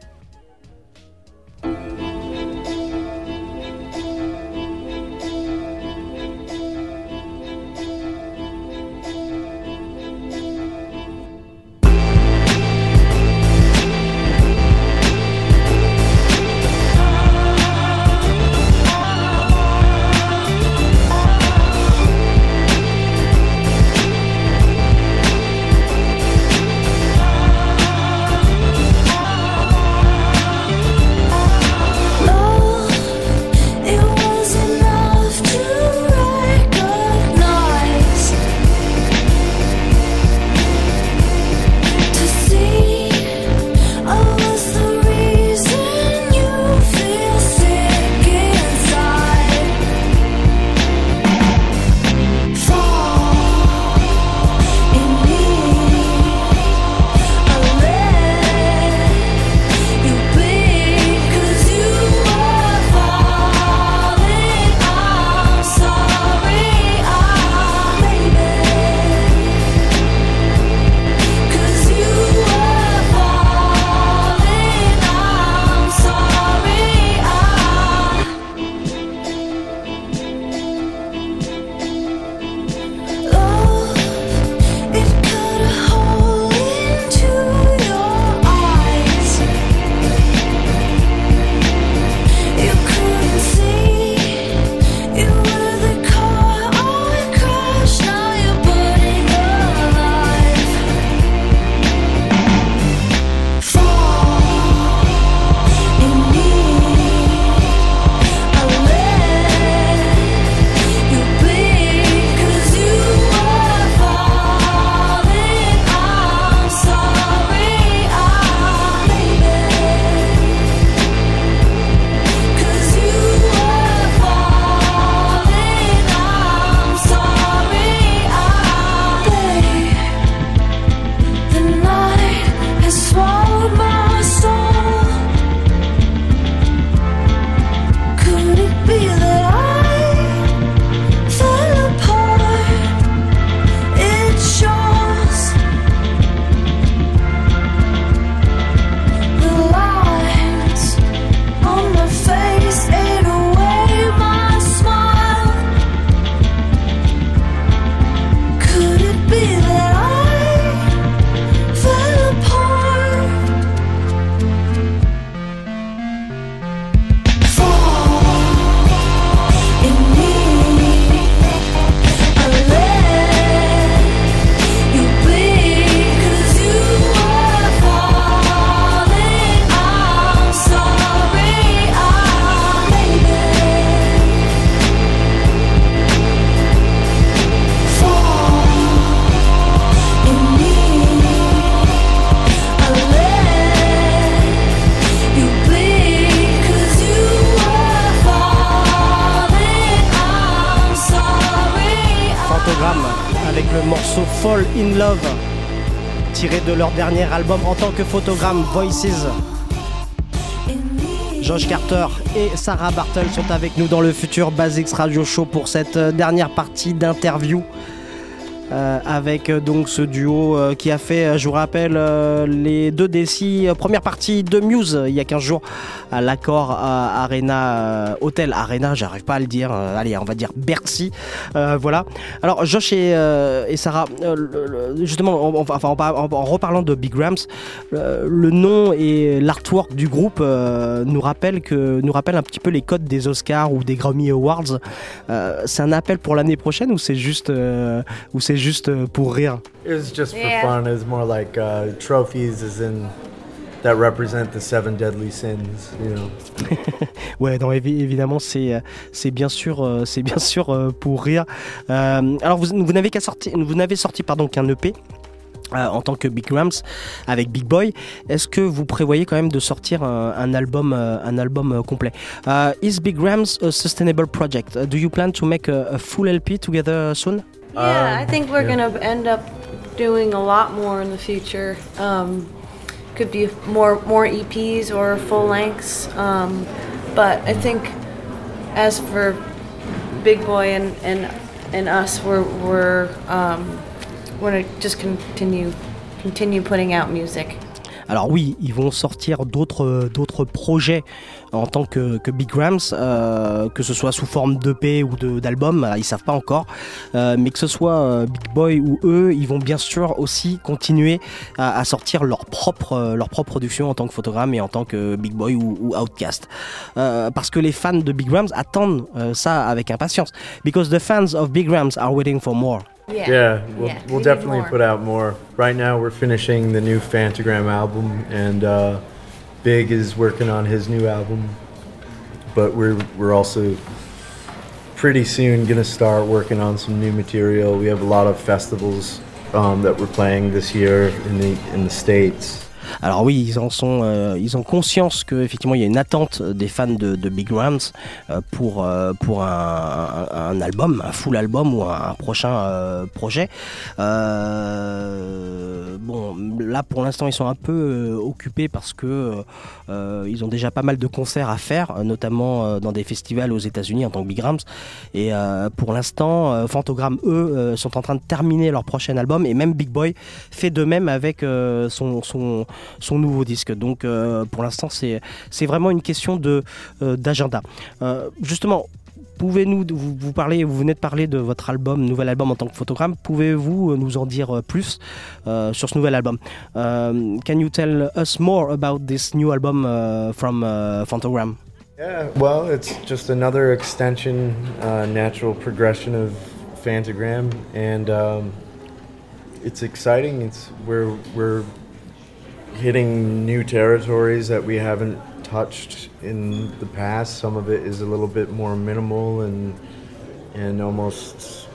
Fall in Love tiré de leur dernier album en tant que Photogramme Voices. Josh Carter et Sarah Bartle sont avec nous dans le futur Basics Radio Show pour cette euh, dernière partie d'interview. Euh, avec euh, donc ce duo euh, qui a fait, je vous rappelle, les deux euh, premières parties de Muse il y a 15 jours à l'accord Arena Hotel Arena, j'arrive pas à le dire, allez on va dire Bercy, voilà. Alors Josh et, Sarah, justement, en, en, en- reparlant de Big Rams, le, nom et l'artwork du groupe nous rappellent que nous rappellent un petit peu les codes des Oscars ou des Grammy Awards. C'est un appel pour l'année prochaine ou c'est juste juste euh, pour rire It was just for Yeah. fun. It was more like uh, trophies, as in that represent the seven deadly sins. You know. Ouais, non, évi- évidemment, c'est euh, c'est bien sûr, euh, c'est bien sûr euh, pour rire. Euh, alors, vous, vous n'avez qu'à sortir, vous n'avez sorti pardon qu'un EP. euh, en tant que Big Rams avec Big Boy, est-ce que vous prévoyez quand même de sortir un, un album, euh, un album euh, complet? Is Big Rams a sustainable project? Uh, Do you plan to make a, a full LP together soon? Yeah, I think we're yeah. gonna end up doing a lot more in the future. Um, could be more more EPs or full lengths. Um, but I think as for Big Boy and and, and us, we're we're um, we're gonna just continue continue putting out music. Alors oui, ils vont sortir d'autres d'autres projets en tant que, que Big Rams, euh, que ce soit sous forme d'EP ou de- d'album, euh, ils savent pas encore, Euh, mais que ce soit euh, Big Boy ou eux, ils vont bien sûr aussi continuer à, à sortir leur propre euh, leur propre production en tant que photogramme et en tant que Big Boy ou, ou Outcast, Euh, parce que les fans de Big Rams attendent euh, ça avec impatience, because the fans of Big Rams are waiting for more. Yeah. Yeah, we'll, Yeah, we'll we need definitely more. put out more. Right now, we're finishing the new Fantagram album, and uh, Big is working on his new album. But we're we're also pretty soon gonna start working on some new material. We have a lot of festivals um, that we're playing this year in the in the states. Alors oui, ils en sont, euh, ils ont conscience que effectivement il y a une attente des fans de, Big Rams euh, pour euh, un, album, un full album ou un, prochain projet. Bon, là pour l'instant ils sont un peu occupés parce que ils ont déjà pas mal de concerts à faire, notamment dans des festivals aux États-Unis en tant que Big Rams. Et pour l'instant, Fantogram eux sont en train de terminer leur prochain album et même Big Boy fait de même avec son, son son nouveau disque. Donc euh, pour l'instant, c'est vraiment une question euh, d'agenda. Euh, justement. Pouvez-nous vous, vous parler, vous venez de parler de votre album, nouvel album en tant que photogramme. Pouvez-vous nous en dire plus sur ce nouvel album? Um, can you tell us more about this new album uh, from uh, Phantogram? Yeah, well, it's just another extension, uh, natural progression of Fantagram, and um, it's exciting. It's we're we're hitting new territories that we haven't touched in the past. Some of it is a little bit more minimal and and almost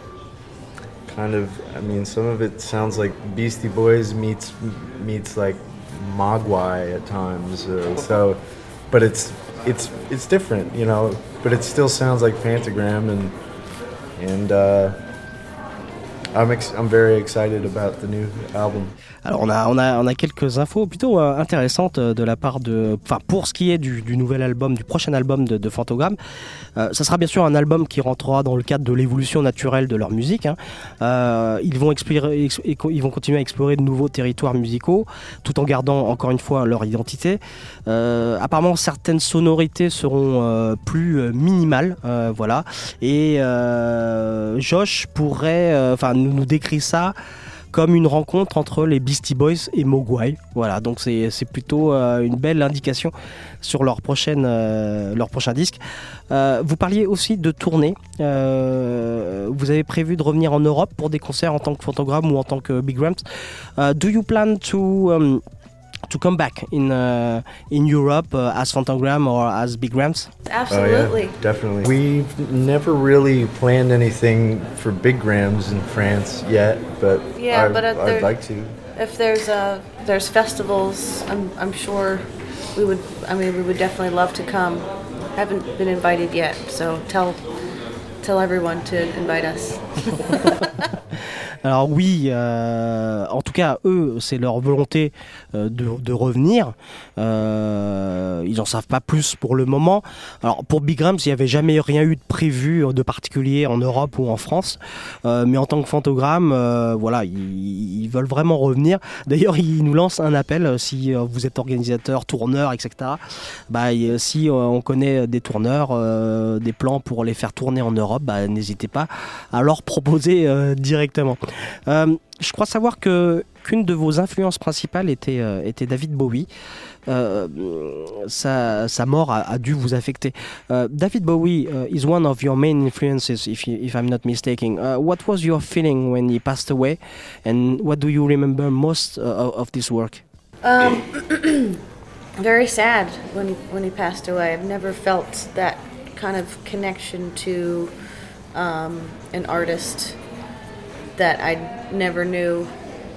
kind of. I mean, some of it sounds like Beastie Boys meets meets like Mogwai at times. Uh, so, but it's it's it's different, you know. But it still sounds like Fantagram, and and uh, I'm ex- I'm very excited about the new album. Alors on a, on a, on a quelques infos plutôt euh, intéressantes euh, de la part de... Enfin pour ce qui est du, du nouvel album, du prochain album de, de Fantogram, euh, ça sera bien sûr un album qui rentrera dans le cadre de l'évolution naturelle de leur musique. hein. Euh, ils, vont explorer, ils vont continuer à explorer de nouveaux territoires musicaux tout en gardant encore une fois leur identité. Euh, apparemment certaines sonorités seront plus minimales, voilà. Et Josh pourrait, enfin nous, nous décrit ça comme une rencontre entre les Beastie Boys et Mogwai. Voilà, donc c'est plutôt euh, une belle indication sur leur, prochaine, euh, leur prochain disque. Euh, vous parliez aussi de tournée. Vous avez prévu de revenir en Europe pour des concerts en tant que photogramme ou en tant que Big Ramps. Do you plan to... um, to come back in uh, in Europe uh, as Phantogram or as Big Ramps? Absolutely. Oh, yeah, definitely. We've never really planned anything for Big Grams in France yet, but Yeah, I, but I'd there- like to. If there's uh, there's festivals, I'm I'm sure we would. I mean, we would definitely love to come. Haven't been invited yet, so tell tell everyone to invite us. Alors oui, euh, en tout cas, eux, c'est leur volonté euh, de, revenir. Euh, ils n'en savent pas plus pour le moment. Alors pour Big Rams, il n'y avait jamais rien eu de prévu de particulier en Europe ou en France. Mais en tant que fantogramme, voilà, ils, veulent vraiment revenir. D'ailleurs, ils nous lancent un appel si vous êtes organisateur, tourneur, etc. Bah, si on connaît des tourneurs, des plans pour les faire tourner en Europe, bah, n'hésitez pas à leur proposer euh, directement. Euh, je crois savoir que qu'une de vos influences principales était, euh, était David Bowie. Euh, sa, sa mort a, a dû vous affecter. Euh, David Bowie uh, is one of your main influences, if, you, if I'm not mistaken. Uh, what was your feeling when he passed away, and what do you remember most uh, of this work? Um, very sad when he, when he passed away. I've never felt that kind of connection to um, an artist that I never knew,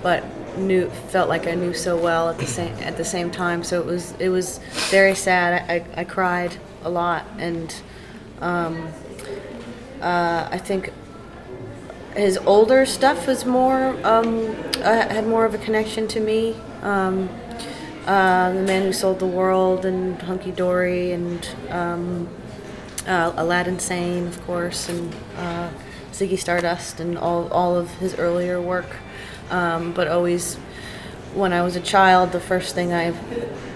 but knew felt like I knew so well at the same at the same time. So it was it was very sad. I, I, cried a lot, and um, uh, I think his older stuff was more um, uh, had more of a connection to me. Um, uh, the Man Who Sold the World and Hunky Dory and um, uh, Aladdin Sane, of course, and uh, Ziggy Stardust and all all of his earlier work. Um, but always, when I was a child, the first thing I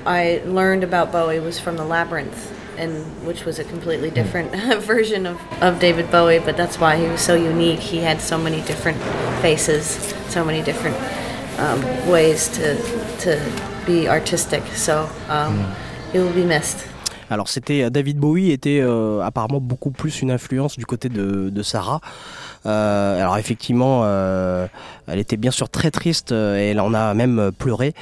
I learned about Bowie was from the Labyrinth. And which was a completely different version of, of David Bowie, but that's why he was so unique. He had so many different faces, so many different um, ways to to be artistic. So um, he will be missed. Alors c'était euh, David Bowie était euh, apparemment beaucoup plus une influence du côté de, Sarah. Euh, alors effectivement, elle était bien sûr très triste et elle en a même pleuré.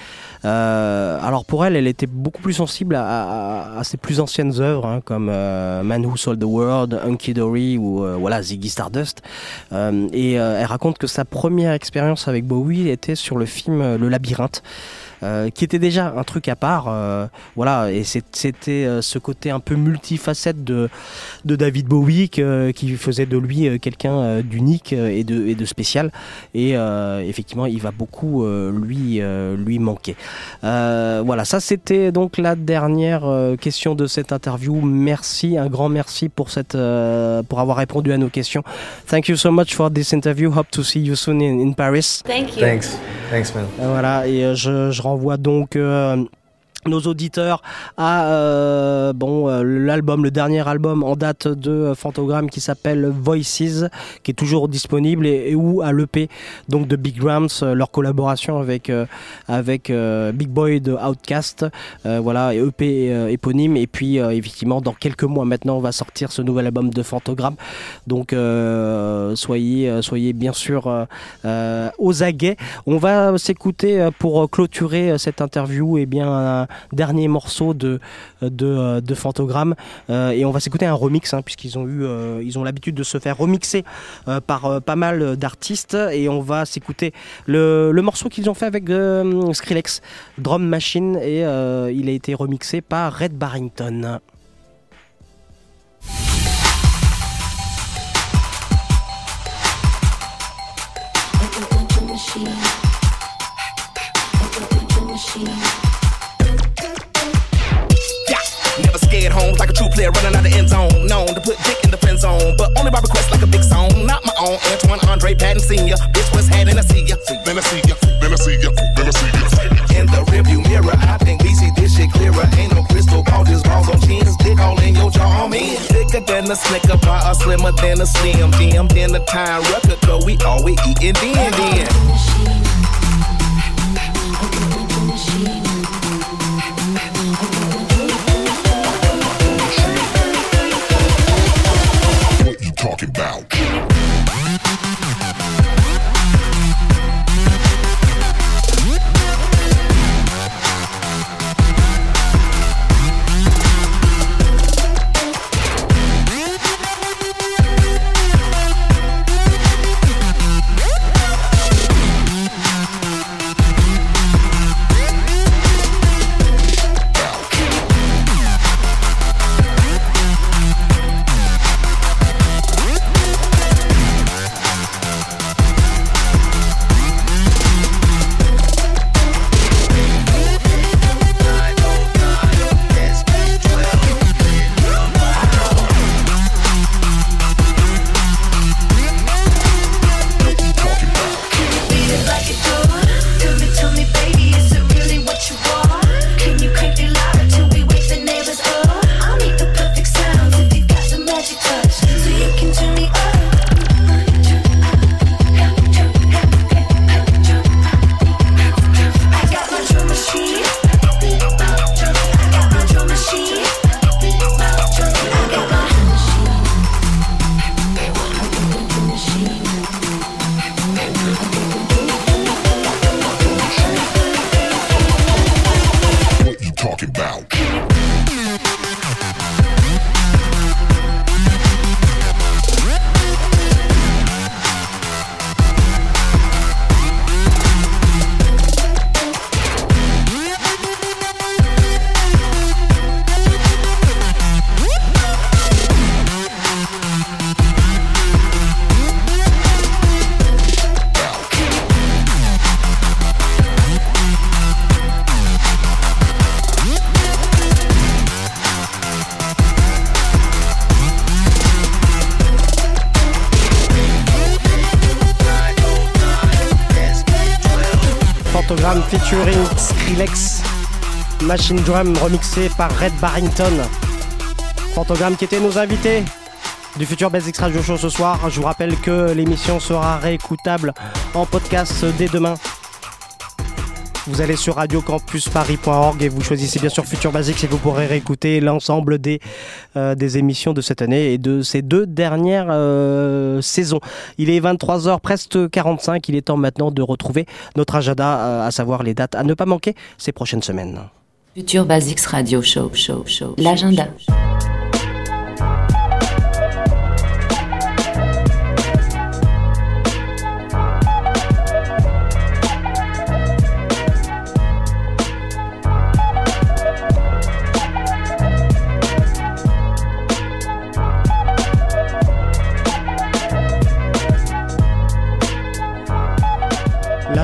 Alors pour elle, elle était beaucoup plus sensible à, ses plus anciennes œuvres, hein, comme Man Who Sold the World, Hunky Dory ou voilà Ziggy Stardust. Et elle raconte que sa première expérience avec Bowie était sur le film Le Labyrinthe. Euh, qui était déjà un truc à part, euh, voilà, et c'était euh, ce côté un peu multifacette de, de David Bowie que- qui faisait de lui euh, quelqu'un euh, d'unique et de, et de spécial, et euh, effectivement, il va beaucoup euh, lui, euh, lui manquer. Euh, voilà, ça c'était donc la dernière euh, question de cette interview. Merci, un grand merci pour cette, euh, pour avoir répondu à nos questions. Thank you so much for this interview. Hope to see you soon in, in Paris. Thank you. Thanks. Thanks, man. Voilà, et je, je renvoie donc euh, nos auditeurs à euh, bon euh, l'album, le dernier album en date de euh, Fantogramme qui s'appelle Voices, qui est toujours disponible et, et ou à l'EP donc de Big Rams, euh, leur collaboration avec euh, avec Big Boy de Outcast, voilà et EP éponyme. Et puis effectivement dans quelques mois maintenant on va sortir ce nouvel album de Fantogramme, donc soyez soyez bien sûr aux aguets. On va s'écouter pour clôturer cette interview. Et bien un dernier morceau de de, euh, de Fantogramme Euh, et on va s'écouter un remix hein, puisqu'ils ont eu euh, ils ont l'habitude de se faire remixer par pas mal d'artistes. Et on va s'écouter le, morceau qu'ils ont fait avec Skrillex Drum Machine. Et il a été remixé par Red Barrington. Player running out of end zone. Known to put dick in the friend zone, but only by request like a big song. Not my own. Antoine Andre Patton Sr. Bitch was had and I see ya. Then I see ya. Then I see ya. Then I see ya. In the rearview mirror, I think we see this shit clearer. Ain't no crystal ball, just balls on chins. Dick all in your jaw, man. Thicker than a snicker bar, or slimmer than a slim. Dim than a time record, cause we always eating then then. About? Featuring Skrillex. Machine Drum remixé par Red Barrington. Phantogram qui était nos invités du futur Basics Radio Show ce soir. Je vous rappelle que l'émission sera réécoutable en podcast dès demain. Vous allez sur radiocampusparis.org et vous choisissez bien sûr Futur Basics et vous pourrez réécouter l'ensemble des, euh, des émissions de cette année et de ces deux dernières euh, saisons. Il est 23h presque 45, il est temps maintenant de retrouver notre agenda, euh, à savoir les dates à ne pas manquer ces prochaines semaines. Futur Basics Radio Show, show, show. L'agenda.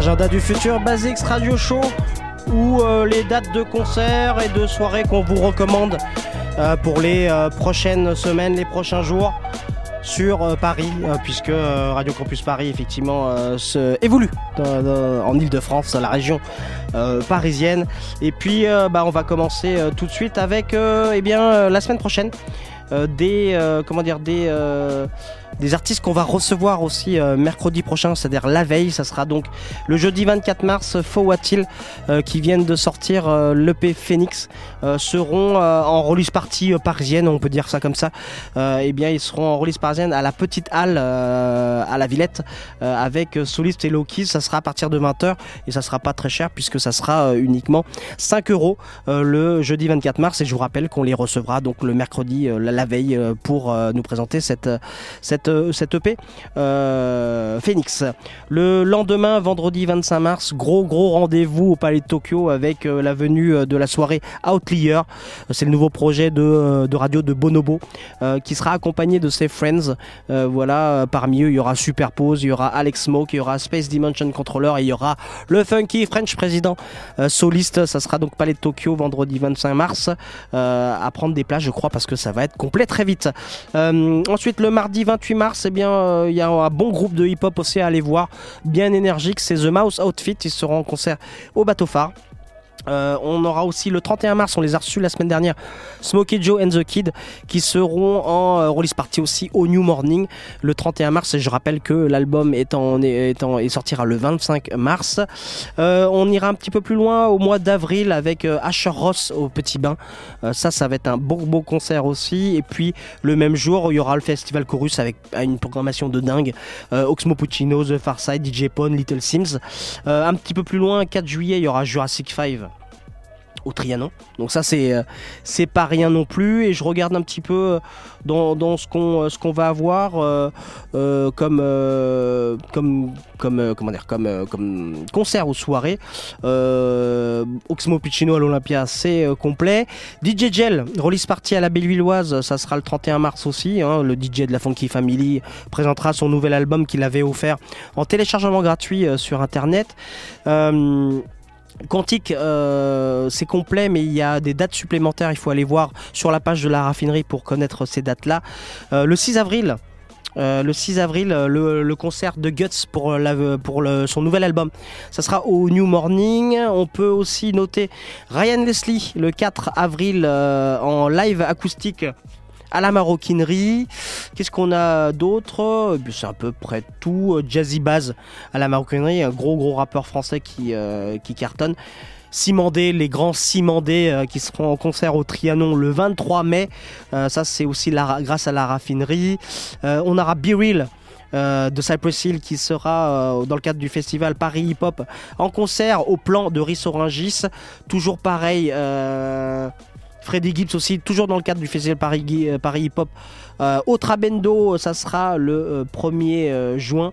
L'agenda du futur Basics Radio Show ou euh, les dates de concerts et de soirées qu'on vous recommande euh, pour les euh, prochaines semaines, les prochains jours sur Paris, puisque Radio Campus Paris effectivement se évolue en Ile-de-France, la région parisienne. Et puis bah, on va commencer tout de suite avec eh bien, la semaine prochaine des comment dire des des artistes qu'on va recevoir aussi euh, mercredi prochain, c'est-à-dire la veille. Ça sera donc le jeudi 24 mars. Fawattil, euh, qui viennent de sortir euh, l'EP Phoenix, euh, seront en release party euh, parisienne, on peut dire ça comme ça. Euh, eh bien, ils seront en release parisienne à la petite halle à la Villette avec Soliste et Loki. Ça sera à partir de 20h et ça sera pas très cher puisque ça sera uniquement 5 euros le jeudi 24 mars. Et je vous rappelle qu'on les recevra donc le mercredi, la, veille, pour nous présenter cette, euh, cette, euh, cette EP euh, Phoenix. Le lendemain, vendredi 25 mars, gros gros rendez-vous au Palais de Tokyo avec euh, la venue euh, de la soirée Outlier. Euh, C'est le nouveau projet de, euh, radio de Bonobo euh, qui sera accompagné de ses friends. Euh, voilà, euh, parmi eux, il y aura Superpose, il y aura Alex Smoke, il y aura Space Dimension Controller et il y aura le Funky French Président euh, soliste. Ça sera donc Palais de Tokyo vendredi 25 mars euh, à prendre des places, je crois, parce que ça va être complet très vite. Euh, ensuite, le mardi 28 mars, eh bien, euh, il y a un bon groupe de hip-hop aussi à aller voir, bien énergique. C'est The Mouse Outfit. Ils seront en concert au Bateau Phare. Euh, on aura aussi le 31 mars, on les a reçus la semaine dernière, Smokey Joe and the Kid, qui seront en euh, release party aussi au New Morning le 31 mars. Et je rappelle que l'album est, en, est, sortira le 25 mars. Euh, on ira un petit peu plus loin au mois d'avril avec Asher Ross au Petit Bain. Ça, ça va être un beau, beau concert aussi. Et puis le même jour, il y aura le Festival Chorus avec une programmation de dingue. Oxmo Puccino, The Farside, DJ Pone, Little Sims. Un petit peu plus loin, 4 juillet, il y aura Jurassic 5 au Trianon. Donc ça c'est euh, c'est pas rien non plus et je regarde un petit peu euh, dans, ce qu'on euh, ce va avoir comme comme comme comment dire comme comme concert ou soirée. Oxmo Puccino à l'Olympia c'est complet. DJ Gel release party à la Bellevilloise, ça sera le 31 mars aussi. hein. le DJ de la Funky Family présentera son nouvel album qu'il avait offert en téléchargement gratuit sur internet. Quantique, euh, c'est complet, mais il y a des dates supplémentaires. Il faut aller voir sur la page de la raffinerie pour connaître ces dates-là. Euh, le 6 avril. euh, le 6 avril, le, le concert de Guts pour, son nouvel album. Ça sera au New Morning. On peut aussi noter Ryan Leslie le 4 avril en live acoustique à la maroquinerie. Qu'est-ce qu'on a d'autre? Eh bien, C'est à peu près tout. Euh, Jazzy Baz à la maroquinerie, un gros gros rappeur français qui, euh, qui cartonne. Simandé, les grands Simandé euh, qui seront en concert au Trianon le 23 mai. Euh, ça, c'est aussi grâce à la raffinerie. Euh, on aura Be euh, de Cypress Hill qui sera euh, dans le cadre du festival Paris Hip Hop en concert au plan de Riss Orangis. Toujours pareil, euh, Freddy Gibbs aussi, toujours dans le cadre du festival Paris, euh, Hip Hop. Euh, au Trabendo, ça sera le euh, 1er euh, juin.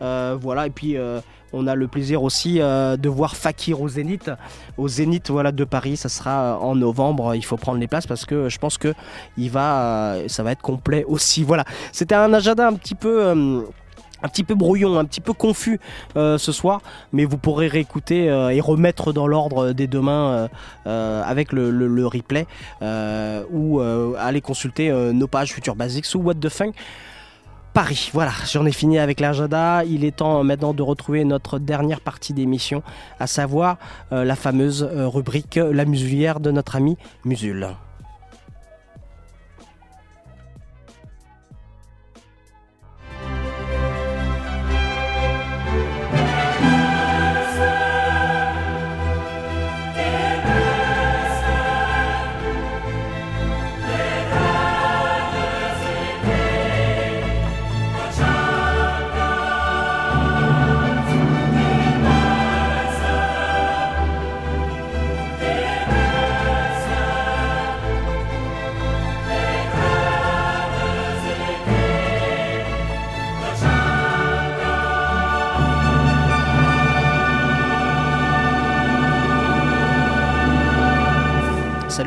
Euh, voilà, et puis euh, on a le plaisir aussi euh, de voir Fakir au Zénith. Au Zénith voilà, de Paris, ça sera euh, en novembre. Il faut prendre les places parce que je pense que euh, ça va être complet aussi. Voilà, c'était un agenda un petit peu. euh, un petit peu brouillon, un petit peu confus euh, ce soir, mais vous pourrez réécouter euh, et remettre dans l'ordre dès demain euh, avec le, replay ou aller consulter nos pages Future Basics ou What the Funk. Paris. Voilà, j'en ai fini avec l'agenda. Il est temps maintenant de retrouver notre dernière partie d'émission, à savoir la fameuse rubrique La musulière de notre ami Musul.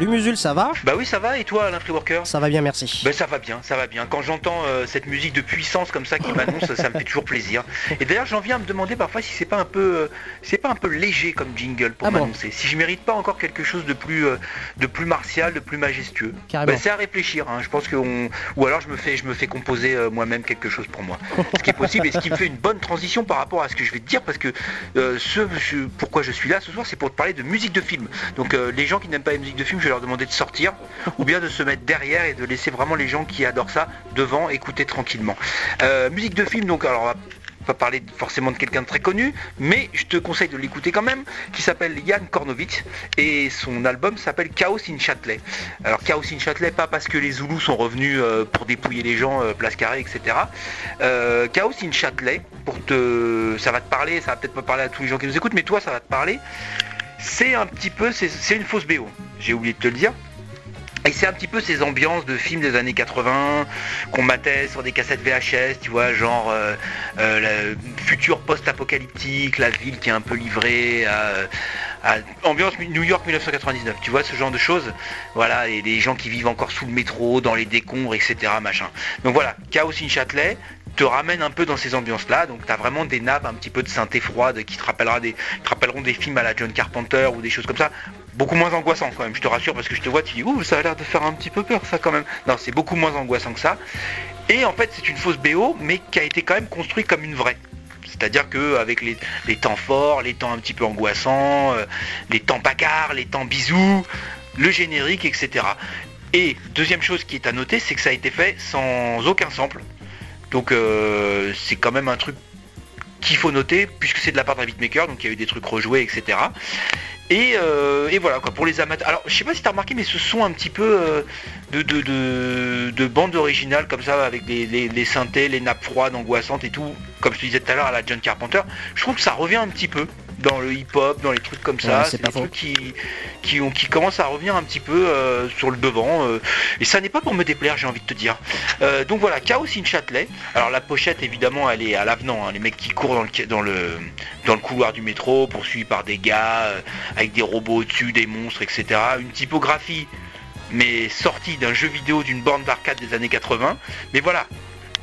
Salut Musul, ça va Bah oui, ça va, et toi, Alain Freeworker Ça va bien, merci. Bah ça va bien, ça va bien. Quand j'entends euh, cette musique de puissance comme ça qui m'annonce, ça me fait toujours plaisir. Et d'ailleurs, j'en viens à me demander parfois si c'est pas un peu, euh, c'est pas un peu léger comme jingle pour Ah bon m'annoncer. Si je mérite pas encore quelque chose de plus, euh, de plus martial, de plus majestueux. Carrément. Bah, c'est à réfléchir. hein. Je pense que on... ou alors je me fais, je me fais composer moi-même quelque chose pour moi. ce qui est possible et ce qui me fait une bonne transition par rapport à ce que je vais te dire parce que ce, je- pourquoi je suis là ce soir, c'est pour te parler de musique de film. Donc les gens qui n'aiment pas les musiques de film, je leur demander de sortir ou bien de se mettre derrière et de laisser vraiment les gens qui adorent ça devant écouter tranquillement. Euh, musique de film, donc alors on va pas parler forcément de quelqu'un de très connu, mais je te conseille de l'écouter quand même, qui s'appelle Yann Kornovitch et son album s'appelle Chaos in Châtelet. Alors Chaos in Châtelet, pas parce que les Zoulous sont revenus euh, pour dépouiller les gens, euh, place carrée, etc. Chaos in Châtelet, pour te, ça va te parler, ça va peut-être pas parler à tous les gens qui nous écoutent, mais toi ça va te parler. C'est un petit peu, c'est une fausse BO. J'ai oublié de te le dire. Et c'est un petit peu ces ambiances de films des années 80 qu'on matait sur des cassettes VHS, tu vois, genre euh, euh, le futur post-apocalyptique, la ville qui est un peu livrée à, ambiance New York 1999, tu vois, ce genre de choses? Voilà, et des gens qui vivent encore sous le métro, dans les décombres, etc. Machin. Donc voilà, Chaos in Châtelet te ramène un peu dans ces ambiances-là. Donc tu as vraiment des nappes un petit peu de synthé froide qui te, rappellera des, rappelleront des films à la John Carpenter ou des choses comme ça. Beaucoup moins angoissant quand même, je te rassure, parce que je te vois, tu dis, ouh, ça a l'air de faire un petit peu peur ça quand même. Non, c'est beaucoup moins angoissant que ça. Et en fait, c'est une fausse BO, mais qui a été quand même construite comme une vraie. C'est-à-dire que avec les, les temps forts, les temps un petit peu angoissants, euh, les temps bagarres, les temps bisous, le générique, etc. Et deuxième chose qui est à noter, c'est que ça a été fait sans aucun sample. Donc euh, c'est quand même un truc qu'il faut noter, puisque c'est de la part d'un beatmaker, donc il y a eu des trucs rejoués, etc. Et, euh, et voilà quoi pour les amateurs. Alors je sais pas si t'as remarqué mais ce son un petit peu euh, de, de, de, de bande originale comme ça avec les, les, les synthés, les nappes froides, angoissantes et tout, comme je te disais tout à l'heure à la John Carpenter, je trouve que ça revient un petit peu dans le hip-hop, dans les trucs comme ça. Ouais, c'est des faux. trucs qui, qui, ont, qui commencent à revenir un petit peu euh, sur le devant. euh, et ça n'est pas pour me déplaire, j'ai envie de te dire. Euh, donc voilà, Chaos in Châtelet. Alors la pochette, évidemment, elle est à l'avenant. hein, les mecs qui courent dans le, dans, le, dans le couloir du métro, poursuivis par des gars, avec des robots au-dessus, des monstres, etc. Une typographie, mais sortie d'un jeu vidéo d'une borne d'arcade des années 80. Mais voilà,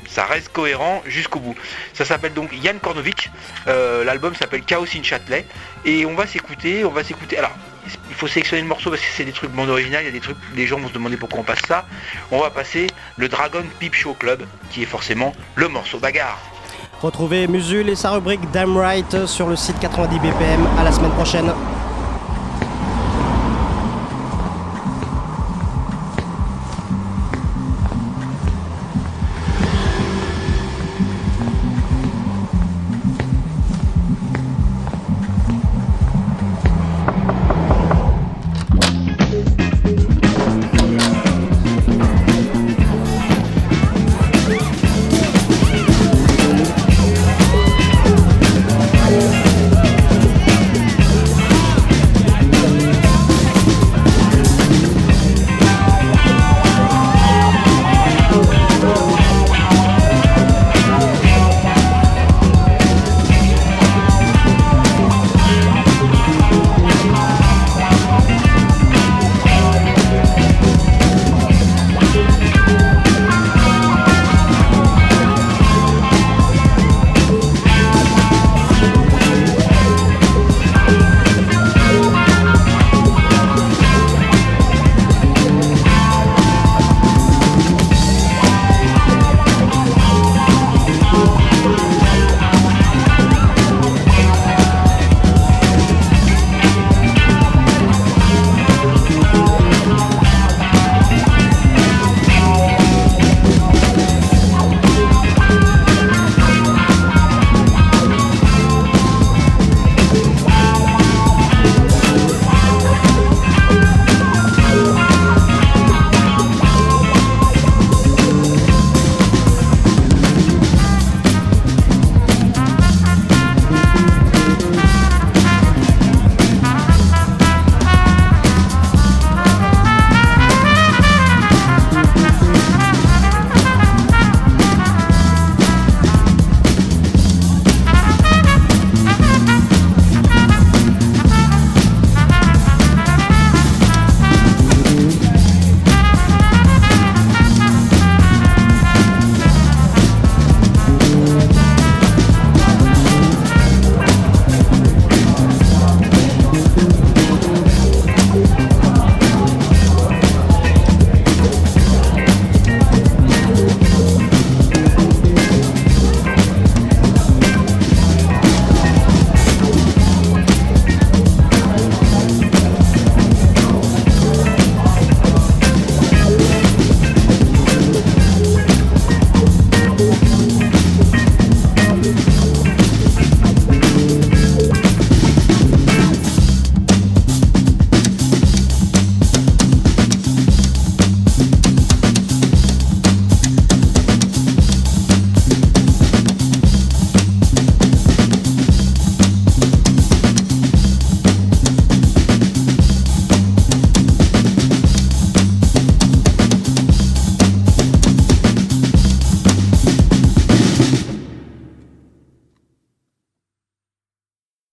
ça reste cohérent jusqu'au bout. Ça s'appelle donc Yann Kornovitch. Euh, L'album s'appelle Chaos in Châtelet. Et on va s'écouter, on va s'écouter. Alors, il faut sélectionner le morceau parce que c'est des trucs bande originale, il y a des trucs, les gens vont se demander pourquoi on passe ça. On va passer le Dragon Peep Show Club, qui est forcément le morceau bagarre. Retrouvez Musul et sa rubrique Damn Right sur le site 90 BPM. À la semaine prochaine.